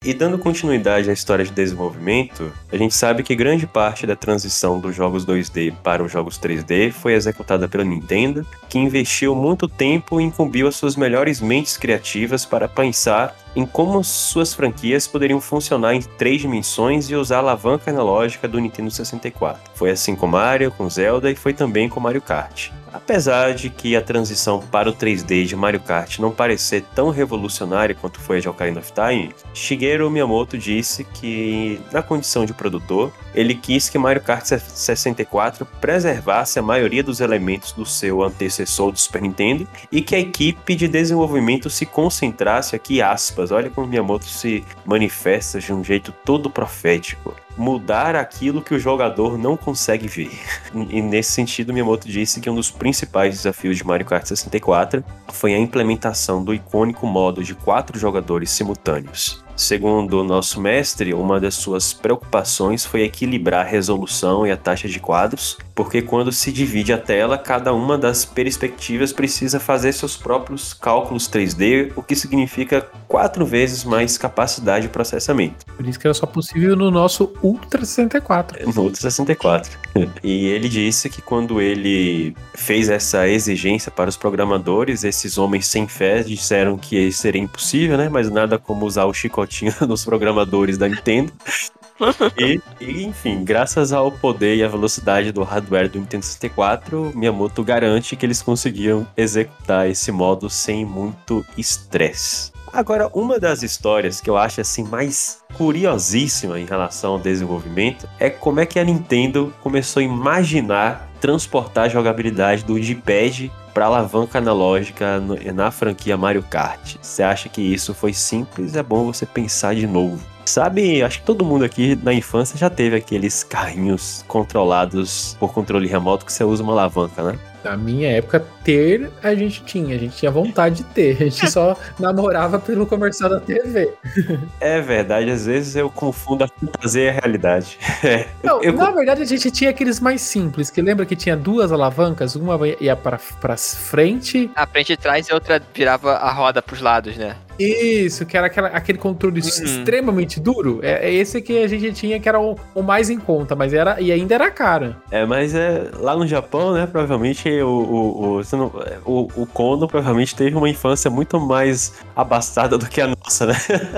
E dando continuidade à história de desenvolvimento, a gente sabe que grande parte da transição dos jogos 2D para os jogos 3D foi executada pela Nintendo, que investiu muito tempo e incumbiu as suas melhores mentes criativas para pensar em como suas franquias poderiam funcionar em três dimensões e usar a alavanca analógica do Nintendo 64. Foi assim com Mario, com Zelda e foi também com Mario Kart. Apesar de que a transição para o 3D de Mario Kart não parecer tão revolucionária quanto foi a de Ocarina of Time, Shigeru Miyamoto disse que, na condição de produtor, ele quis que Mario Kart 64 preservasse a maioria dos elementos do seu antecessor do Super Nintendo e que a equipe de desenvolvimento se concentrasse aqui, aspas, olha como Miyamoto se manifesta de um jeito todo profético mudar aquilo que o jogador não consegue ver. E nesse sentido, Miyamoto disse que um dos principais desafios de Mario Kart 64 foi a implementação do icônico modo de quatro jogadores simultâneos. Segundo o nosso mestre, uma das suas preocupações foi equilibrar a resolução e a taxa de quadros, porque quando se divide a tela, cada uma das perspectivas precisa fazer seus próprios cálculos 3D, o que significa quatro vezes mais capacidade de processamento. Por isso que era só possível no nosso Ultra 64. No Ultra 64. e ele disse que quando ele fez essa exigência para os programadores, esses homens sem fé disseram que isso seria impossível, né? Mas nada como usar o chicote tinha nos programadores da Nintendo. e, e, enfim, graças ao poder e à velocidade do hardware do Nintendo 64, Miyamoto garante que eles conseguiram executar esse modo sem muito estresse. Agora, uma das histórias que eu acho assim mais curiosíssima em relação ao desenvolvimento é como é que a Nintendo começou a imaginar transportar a jogabilidade do D-pad para alavanca analógica na franquia Mario Kart. Você acha que isso foi simples? É bom você pensar de novo. Sabe, acho que todo mundo aqui na infância já teve aqueles carrinhos controlados por controle remoto que você usa uma alavanca, né? Na minha época, ter a gente tinha, a gente tinha vontade de ter, a gente só namorava pelo comercial da TV. É verdade, às vezes eu confundo a fantasia e a realidade. É, Não, eu, na verdade, a gente tinha aqueles mais simples, que lembra que tinha duas alavancas, uma ia para pra frente. A frente e trás e a outra virava a roda pros lados, né? Isso, que era aquela- aquele controle Uhum. extremamente duro. É, é esse que a gente tinha que era o, o mais em conta, mas era e ainda era cara. É, mas é, lá no Japão, né, provavelmente o, o, o, não- o, o Kono provavelmente teve uma infância muito mais abastada do que a nossa, né?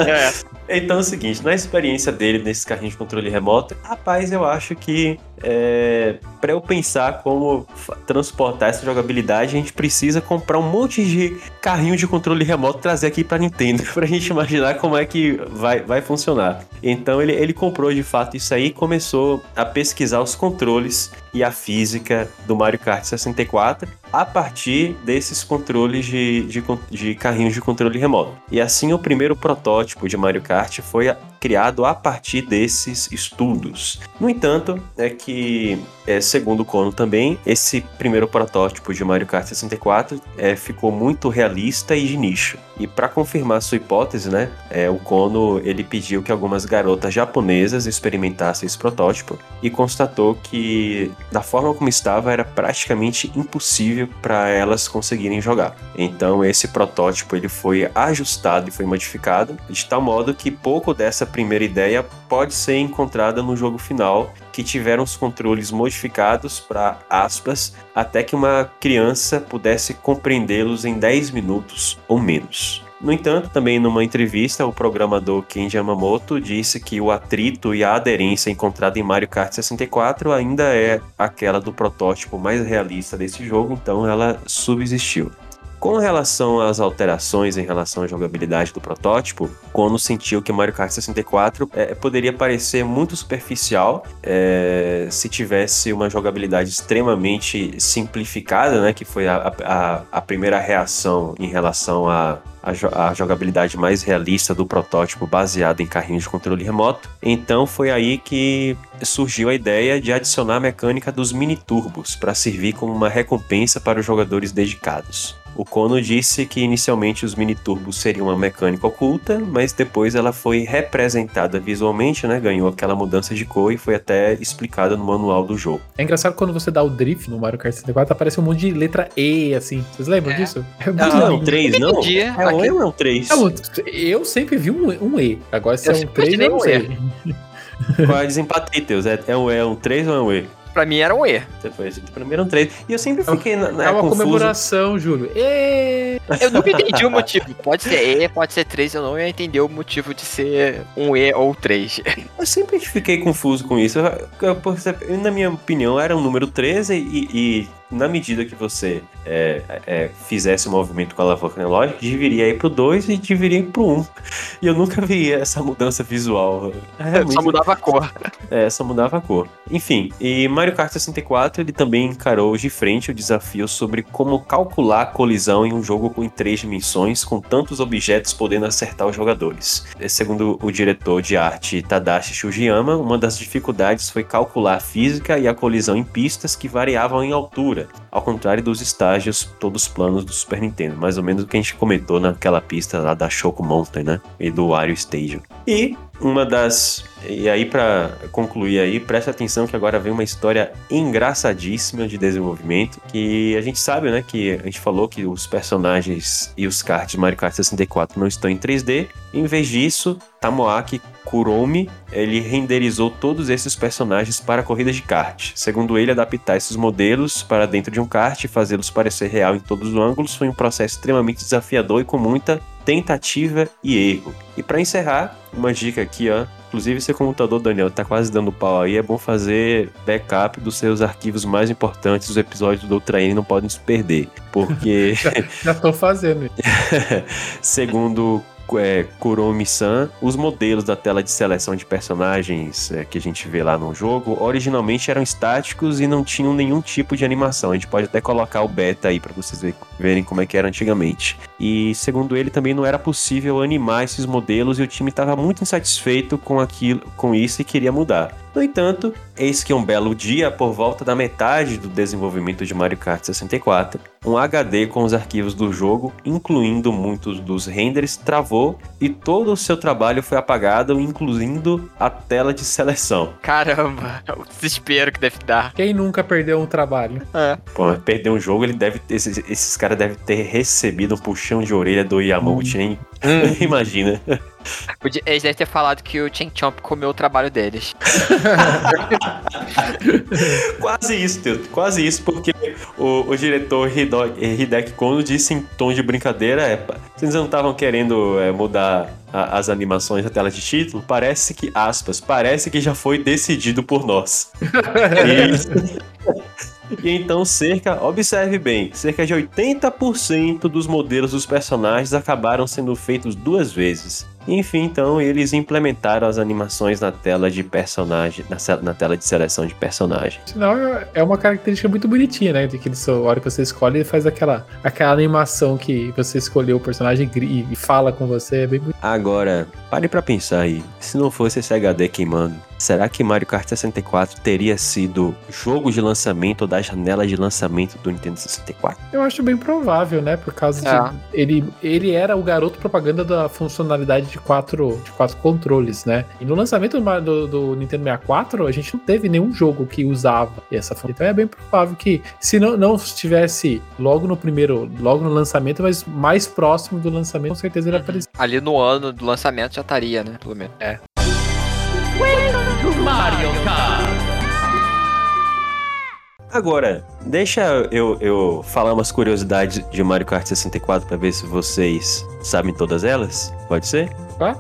É. Então é o seguinte, na experiência dele nesse carrinho de controle remoto, rapaz, eu acho que é, para eu pensar como transportar essa jogabilidade, a gente precisa comprar um monte de carrinho de controle remoto trazer aqui pra Nintendo, pra gente imaginar como é que vai, vai funcionar. Então ele, ele comprou de fato isso aí e começou a pesquisar os controles e a física do Mario Kart 64 a partir desses controles de, de, de carrinhos de controle remoto. E assim o primeiro protótipo de Mario Kart foi criado a partir desses estudos. No entanto, é que, é, segundo Kono também, esse primeiro protótipo de Mario Kart 64 é, ficou muito realista e de nicho. E para confirmar sua hipótese, né, é, o Kono ele pediu que algumas garotas japonesas experimentassem esse protótipo e constatou que da forma como estava era praticamente impossível para elas conseguirem jogar. Então esse protótipo ele foi ajustado e foi modificado de tal modo que pouco dessa primeira ideia pode ser encontrada no jogo final, que tiveram os controles modificados para aspas até que uma criança pudesse compreendê-los em 10 minutos ou menos. No entanto, também numa entrevista, o programador Kenji Yamamoto disse que o atrito e a aderência encontrada em Mario Kart 64 ainda é aquela do protótipo mais realista desse jogo, então ela subsistiu. Com relação às alterações em relação à jogabilidade do protótipo, Kono sentiu que Mario Kart 64 eh, poderia parecer muito superficial eh, se tivesse uma jogabilidade extremamente simplificada, né, que foi a, a, a primeira reação em relação à a, a jogabilidade mais realista do protótipo baseado em carrinhos de controle remoto. Então foi aí que surgiu a ideia de adicionar a mecânica dos mini turbos para servir como uma recompensa para os jogadores dedicados. O Kono disse que inicialmente os mini turbos seriam uma mecânica oculta, mas depois ela foi representada visualmente, né? Ganhou aquela mudança de cor e foi até explicada no manual do jogo. É engraçado quando você dá o drift no Mario Kart 64, aparece um monte de letra E, assim. Vocês lembram É. disso? É Não, muito Não, é lindo. um 3, não? Entendi. É um E ou é um 3? É, um- Eu sempre vi um, um E. Agora se Eu é um sempre 3, eu não sei. Qual é o desempate, Teus? É, é um E, é um 3 ou é um E? Pra mim era um E. Pra mim era um 3. E eu sempre fiquei na, na É uma confuso. comemoração, Júlio. E... Eu nunca entendi o motivo. Pode ser E, pode ser 3, eu não ia entender o motivo de ser um E ou 3. Eu sempre fiquei confuso com isso. Eu, eu, eu, na minha opinião, era um número 13 e, e na medida que você é, é, fizesse o movimento com a alavanca analógica, deveria ir pro 2 e deveria ir pro 1. Um. E eu nunca vi essa mudança visual. É, Só muito- mudava a cor. É, só mudava a cor. Enfim, e Mario Kart 64 ele também encarou de frente o desafio sobre como calcular a colisão em um jogo em três dimensões, com tantos objetos podendo acertar os jogadores. E, Segundo o diretor de arte Tadashi Shujiyama, uma das dificuldades foi calcular a física e a colisão em pistas que variavam em altura, ao contrário dos estágios todos planos do Super Nintendo, mais ou menos o que a gente comentou naquela pista lá da Choco Mountain, né? E do Wario Stadium. E uma das. E aí, pra concluir aí, preste atenção que agora vem uma história engraçadíssima de desenvolvimento. Que a gente sabe, né? Que a gente falou que os personagens e os cards de Mario Kart 64 não estão em 3D. Em vez disso, Tamoaki Kuromi, ele renderizou todos esses personagens para corridas de kart. Segundo ele, adaptar esses modelos para dentro de um kart e fazê-los parecer real em todos os ângulos foi um processo extremamente desafiador e com muita tentativa e erro. E para encerrar, uma dica aqui, ó. Inclusive, seu computador, Daniel, tá quase dando pau aí. É bom fazer backup dos seus arquivos mais importantes. Os episódios do Ultra N não podem se perder. Porque, Já tô fazendo. segundo é, Kuromi-san, os modelos da tela de seleção de personagens é, que a gente vê lá no jogo originalmente eram estáticos e não tinham nenhum tipo de animação. A gente pode até colocar o beta aí para vocês ver- verem como é que era antigamente. E segundo ele, também não era possível animar esses modelos e o time estava muito insatisfeito com aquilo, com isso e queria mudar. No entanto, eis que um belo dia, por volta da metade do desenvolvimento de Mario Kart 64, um HD com os arquivos do jogo, incluindo muitos dos renders, travou e todo o seu trabalho foi apagado, incluindo a tela de seleção. Caramba, o desespero que deve dar. Quem nunca perdeu um trabalho? É. Pô, mas perder um jogo, ele deve ter- esses, esses caras devem ter recebido um puxão de orelha do Yamauchi, hein? Imagina. Podia- Eles devem ter falado que o Chen Chomp comeu o trabalho deles. Quase isso, Teuto, quase isso, porque o, o diretor Hido- Hideki Kono disse em tom de brincadeira, é, "Pá, vocês não estavam querendo é, mudar a- as animações da tela de título? Parece que, aspas, parece que já foi decidido por nós. E, e então cerca, observe bem, cerca de 80% dos modelos dos personagens acabaram sendo feitos duas vezes. Enfim, então eles implementaram as animações na tela de personagem, na, tela de seleção de personagem. Sinal é uma característica muito bonitinha, né? De que a hora que você escolhe, ele faz aquela, aquela animação que você escolheu o personagem e fala com você. É bem bonito. Agora, pare pra pensar aí, se não fosse esse HD queimando, será que Mario Kart 64 teria sido jogo de lançamento ou da janela de lançamento do Nintendo 64? Eu acho bem provável, né? Por causa É. de. Ele, ele era o garoto propaganda da funcionalidade de quatro, de quatro controles, né? E no lançamento do, do, do Nintendo 64, a gente não teve nenhum jogo que usava essa função. Então é bem provável que, se não, não estivesse logo no primeiro, logo no lançamento, mas mais próximo do lançamento, com certeza ele aparecia. Ali no ano do lançamento já estaria, né? Pelo menos. To Mario Kart. Agora, deixa eu, eu falar umas curiosidades de Mario Kart 64 pra ver se vocês sabem todas elas. Pode ser? Tá?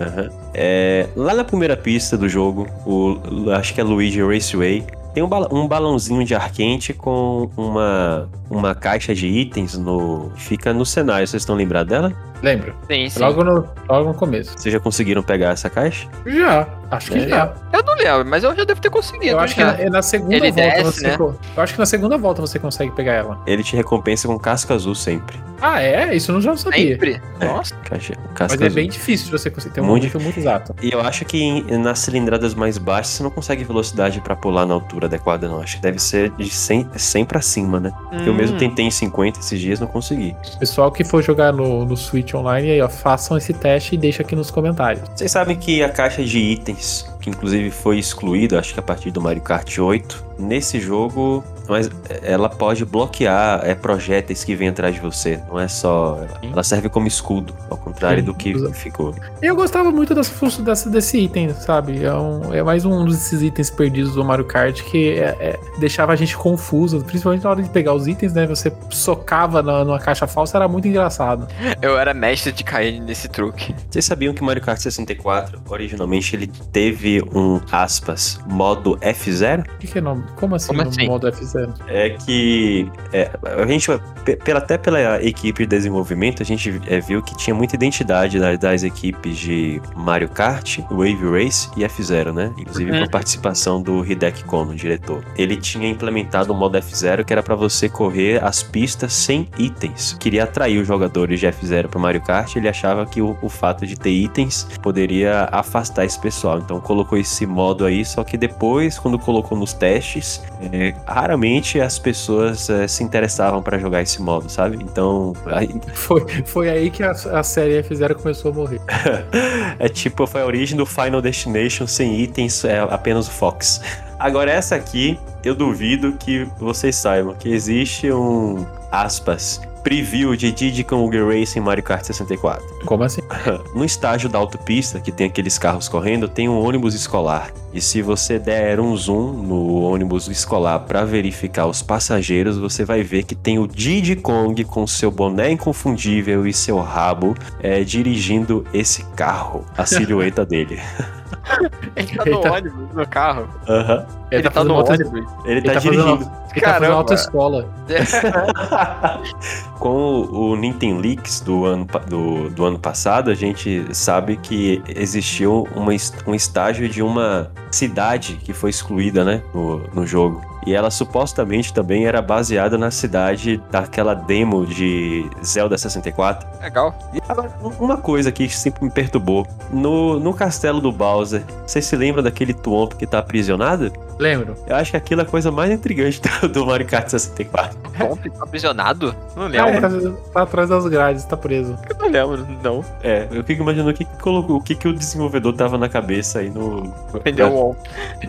Aham. É, lá na primeira pista do jogo, o, acho que é Luigi Raceway, tem um, bala- um balãozinho de ar quente com uma, uma caixa de itens no. Fica no cenário. Vocês estão lembrados dela? Lembra? Sim, sim. Logo no, logo no começo. Vocês já conseguiram pegar essa caixa? Já, acho que É, já. Eu não lembro, mas eu já devo ter conseguido. Eu acho que já. na, é na segunda Ele volta desce, você. né? co- Eu acho que na segunda volta você consegue pegar ela. Ele te recompensa com casca azul sempre. Ah, é? Isso eu não já sabia. Sempre. É. Nossa. Caixa, casca Mas é azul. bem difícil de você conseguir. Tem um Muito muito exato. E eu acho que nas cilindradas mais baixas você não consegue velocidade pra pular na altura adequada, não. Acho que deve ser de 100, 100 pra cima, né? Eu Hum. mesmo tentei em 50 esses dias, não consegui. Pessoal que for jogar no, no Switch Online, aí, ó, façam esse teste e deixa aqui nos comentários. Vocês sabem que a caixa de itens, que inclusive foi excluída, acho que a partir do Mario Kart 8, nesse jogo, mas ela pode bloquear é, projéteis que vêm atrás de você. Não é só. Ela serve como escudo, ao contrário Sim, do que ficou. Eu gostava muito dessa dessa, desse item, sabe? É, um- é mais um desses itens perdidos do Mario Kart que é- é- deixava a gente confuso, principalmente na hora de pegar os itens, né? Você socava na, numa caixa falsa, era muito engraçado. Eu era mestre de cair nesse truque. Vocês sabiam que Mario Kart 64, originalmente, ele teve um, aspas, modo F0? O que, que é nome? Como assim Como no assim? modo F0? É que é, a gente, pe- pela, até pela equipe de desenvolvimento, a gente é, viu que tinha muita identidade da- das equipes de Mario Kart, Wave Race e F0, né? Inclusive Uhum. com a participação do Hideki Kono, o diretor. Ele tinha implementado o modo F0 que era pra você correr as pistas sem itens. Queria atrair os jogadores de F0 pro Mario Kart, ele achava que o, o fato de ter itens poderia afastar esse pessoal. Então colocou esse modo aí, só que depois, quando colocou nos testes, é, raramente as pessoas é, se interessavam pra jogar esse modo, sabe? Então, aí- Foi, foi aí que a, a série F0 começou a morrer. é tipo, foi a origem do Final Destination sem itens, é apenas o Fox. Agora, essa aqui, eu duvido que vocês saibam que existe um, aspas, preview de Diddy Kong Racing Mario Kart 64. Como assim? No estágio da autopista, que tem aqueles carros correndo, tem um ônibus escolar. E se você der um zoom no ônibus escolar para verificar os passageiros, você vai ver que tem o Diddy Kong com seu boné inconfundível e seu rabo é, dirigindo esse carro, a silhueta dele. Ele tá no ônibus, no carro. Aham. Ele, tá, fazendo no auto- ônibus. Ele, Ele tá, tá fazendo- dirigindo. Ele tá fazendo Caramba. autoescola. Com o, o Nintendo Leaks do ano, do, do ano passado, a gente sabe que existiu uma, um estágio de uma cidade que foi excluída, né, no, no jogo. E ela supostamente também era baseada na cidade daquela demo de Zelda 64. Legal. E agora, uma coisa que sempre me perturbou. No, no castelo do Bowser, você se lembra daquele Twomp que tá aprisionado? Lembro. Eu acho que aquilo é a coisa mais intrigante do, do Mario Kart 64. Pomp tá aprisionado? Não Ah, lembro. ele tá, tá atrás das grades, tá preso. Eu não lembro, não. É, eu fico imaginando o que, que colocou, o que, que o desenvolvedor tava na cabeça aí no. Entendeu? Um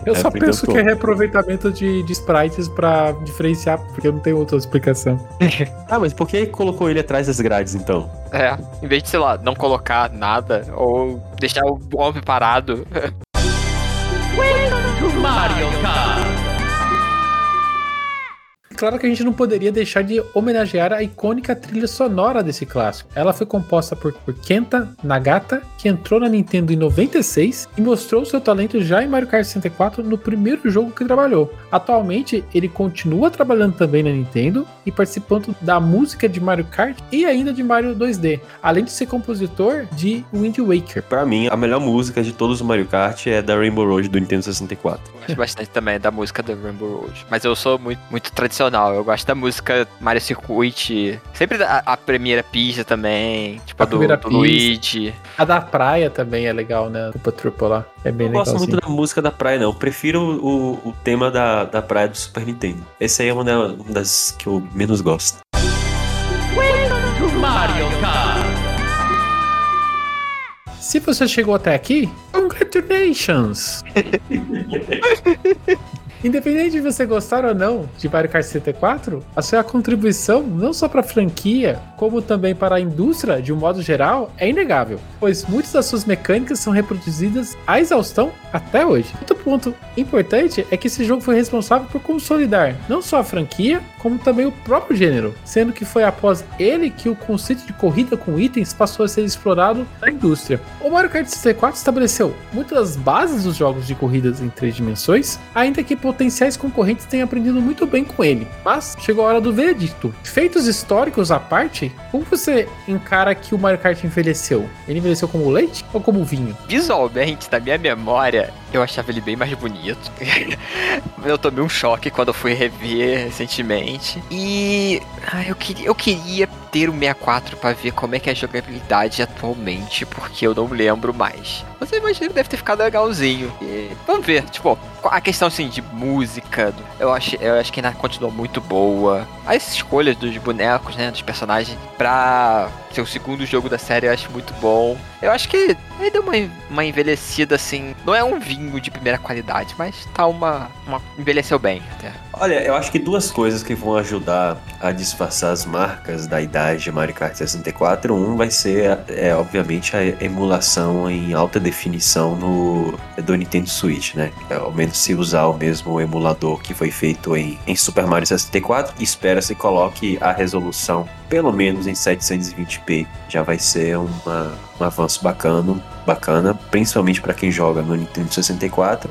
Eu É, só penso que é reaproveitamento de, de sprites pra diferenciar, porque não tem outra explicação. Ah, mas por que colocou ele atrás das grades então? É, em vez de, sei lá, não colocar nada ou deixar o bomb parado. To Mario Kart. Claro que a gente não poderia deixar de homenagear a icônica trilha sonora desse clássico. Ela foi composta por, por Kenta Nagata, que entrou na Nintendo em 96 e mostrou seu talento já em Mario Kart 64 no primeiro jogo que trabalhou. Atualmente, ele continua trabalhando também na Nintendo e participando da música de Mario Kart e ainda de Mario 2D, além de ser compositor de Wind Waker. Pra mim, a melhor música de todos os Mario Kart é da Rainbow Road do Nintendo 64. Eu gosto bastante também da música do Rainbow Road. Mas eu sou muito, muito tradicional. Eu gosto da música Mario Circuit. Sempre a, a primeira pista também. Tipo a, A do, do pista. Luigi. A da praia também é legal, né? Culpa Triple lá. É bem Eu legal. gosto muito da música da praia, não. Eu prefiro o, o tema da, da praia do Super Nintendo. Esse aí é uma da- uma das que eu menos gosto. To Mario Kart. Se você chegou até aqui, congratulations! Independente de você gostar ou não de Mario Kart 64, a sua contribuição não só para a franquia, como também para a indústria de um modo geral é inegável, pois muitas das suas mecânicas são reproduzidas à exaustão até hoje. Outro ponto importante é que esse jogo foi responsável por consolidar não só a franquia, como também o próprio gênero, sendo que foi após ele que o conceito de corrida com itens passou a ser explorado na indústria. O Mario Kart 64 estabeleceu muitas das bases dos jogos de corridas em três dimensões, ainda que potenciais concorrentes tenham aprendido muito bem com ele. Mas chegou a hora do veredicto. Feitos históricos à parte, como você encara que o Mario Kart envelheceu? Ele envelheceu como leite ou como vinho? Visualmente, na minha memória, eu achava ele bem mais bonito. eu tomei um choque quando fui rever recentemente. E ah, eu, queria, eu queria ter o 64 pra ver como é que é a jogabilidade atualmente, porque eu não lembro mais. Mas eu imagino que deve ter ficado legalzinho. E vamos ver, tipo, a questão assim de música, eu acho, eu acho que ainda continua muito boa. As escolhas dos bonecos, né, dos personagens, pra ser o segundo jogo da série, eu acho muito bom. Eu acho que ele deu uma, uma envelhecida assim. Não é um vinho de primeira qualidade, mas tá uma. uma envelheceu bem até. Olha, eu acho que duas coisas que vão ajudar a disfarçar as marcas da idade de Mario Kart 64. Um vai ser, é, obviamente, a emulação em alta definição no do Nintendo Switch, né? É, Ao menos se usar o mesmo emulador que foi feito em, em Super Mario 64, espera-se coloque a resolução pelo menos em 720p. Já vai ser uma, um avanço bacana, bacana, principalmente para quem joga no Nintendo 64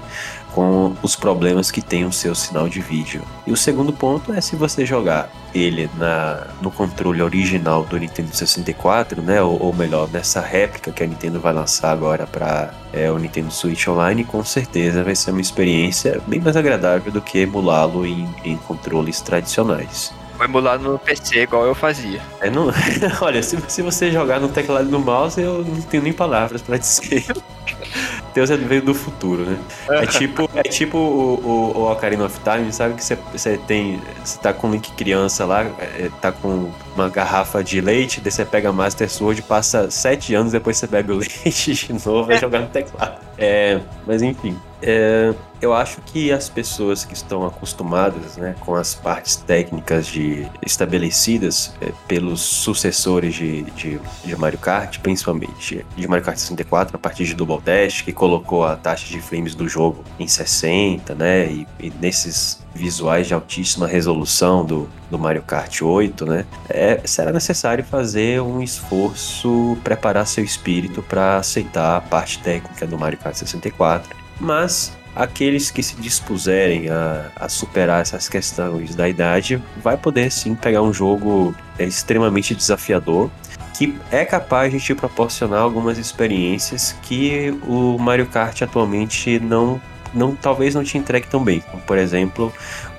com os problemas que tem o seu sinal de vídeo. E o segundo ponto é se você jogar ele na, no controle original do Nintendo 64, né, ou, ou melhor, nessa réplica que a Nintendo vai lançar agora para é, o Nintendo Switch Online, com certeza vai ser uma experiência bem mais agradável do que emulá-lo em, em controles tradicionais. Vou emular no PC igual eu fazia. É, não... Olha, se, se você jogar no teclado e no mouse, eu não tenho nem palavras para dizer. Deus é veio do futuro, né? É tipo, é tipo o, o, o Ocarina of Time, sabe? Que você, tem. Você tá com o Link criança lá, é, tá com uma garrafa de leite, daí você pega a Master Sword, passa sete anos, depois você bebe o leite de novo e vai jogar no teclado. É, mas enfim. É, eu acho que as pessoas que estão acostumadas né, com as partes técnicas de, estabelecidas é, pelos sucessores de, de, de Mario Kart, principalmente de Mario Kart 64, a partir de Double Dash, que colocou a taxa de frames do jogo em 60, né? E, e nesses visuais de altíssima resolução do, do Mario Kart 8, né? É, será necessário fazer um esforço, preparar seu espírito para aceitar a parte técnica do Mario Kart 64. Mas aqueles que se dispuserem a, a superar essas questões da idade vai poder sim pegar um jogo é, extremamente desafiador que é capaz de te proporcionar algumas experiências que o Mario Kart atualmente não, não talvez não te entregue tão bem, como por exemplo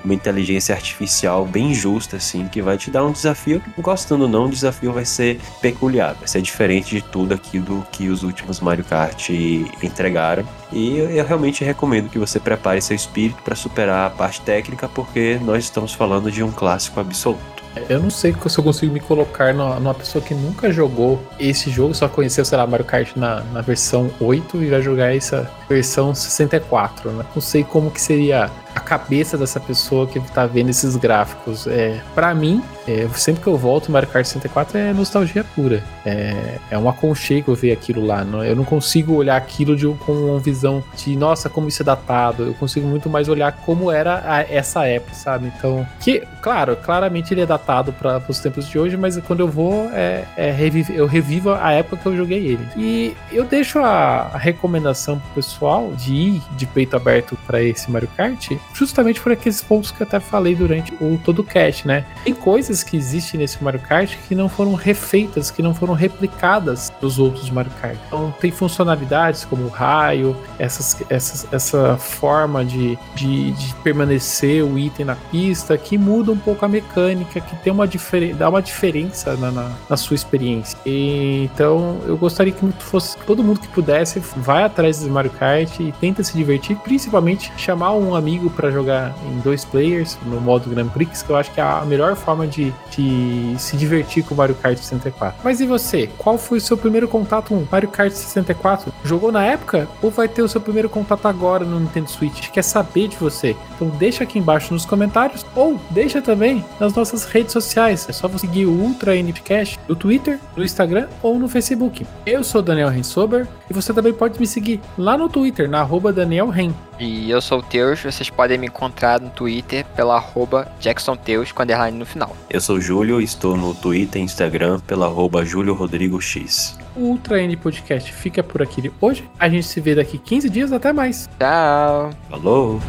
uma inteligência artificial bem justa, assim, que vai te dar um desafio. Gostando ou não, o desafio vai ser peculiar, vai ser diferente de tudo aquilo que os últimos Mario Kart entregaram. E eu, eu realmente recomendo que você prepare seu espírito para superar a parte técnica, porque nós estamos falando de um clássico absoluto. Eu não sei se eu consigo me colocar numa, pessoa que nunca jogou esse jogo, só conheceu, sei lá, Mario Kart na, na versão 8 e vai jogar essa versão 64, né? Não sei como que seria a cabeça dessa pessoa que tá vendo esses gráficos. É, para mim, é, sempre que eu volto Mario Kart 64 é nostalgia pura. É, é um aconchego ver aquilo lá. Não, eu não consigo olhar aquilo de, com uma visão de, nossa, como isso é datado. Eu consigo muito mais olhar como era a, essa época, sabe? Então, que, claro, claramente ele é datado para os tempos de hoje, mas quando eu vou, é, é eu revivo a época que eu joguei ele. E eu deixo a, a recomendação pro pessoal de ir de peito aberto para esse Mario Kart justamente por aqueles pontos que eu até falei durante o todo o cast, né? Tem coisas que existem nesse Mario Kart que não foram refeitas, que não foram replicadas dos outros Mario Kart. Então tem funcionalidades como o raio, essas, essas, essa forma de, de, de permanecer o item na pista que muda um pouco a mecânica, que tem uma dá uma diferença na, na, na sua experiência. E, então eu gostaria que fosse todo mundo que pudesse vai atrás desse Mario Kart e tenta se divertir, principalmente chamar um amigo para jogar em dois players no modo Grand Prix, que eu acho que é a melhor forma de, de se divertir com o Mario Kart 64. Mas e você? Qual foi o seu primeiro contato com Mario Kart 64? Jogou na época ou vai ter o seu primeiro contato agora no Nintendo Switch? Quer saber de você? Então deixa aqui embaixo nos comentários ou deixa também nas nossas redes sociais. É só você seguir o Ultra NPcast no Twitter, no Instagram ou no Facebook. Eu sou Daniel Rensober e você também pode me seguir lá no Twitter, na arroba Daniel Ren. E eu sou o Teus, vocês podem me encontrar no Twitter pela arroba JacksonTeus com underline no final. Eu sou o Júlio, estou no Twitter e Instagram pela arroba Júlio Rodrigo X. O Ultra N Podcast fica por aqui hoje. A gente se vê daqui 15 dias, até mais. Tchau. Falou.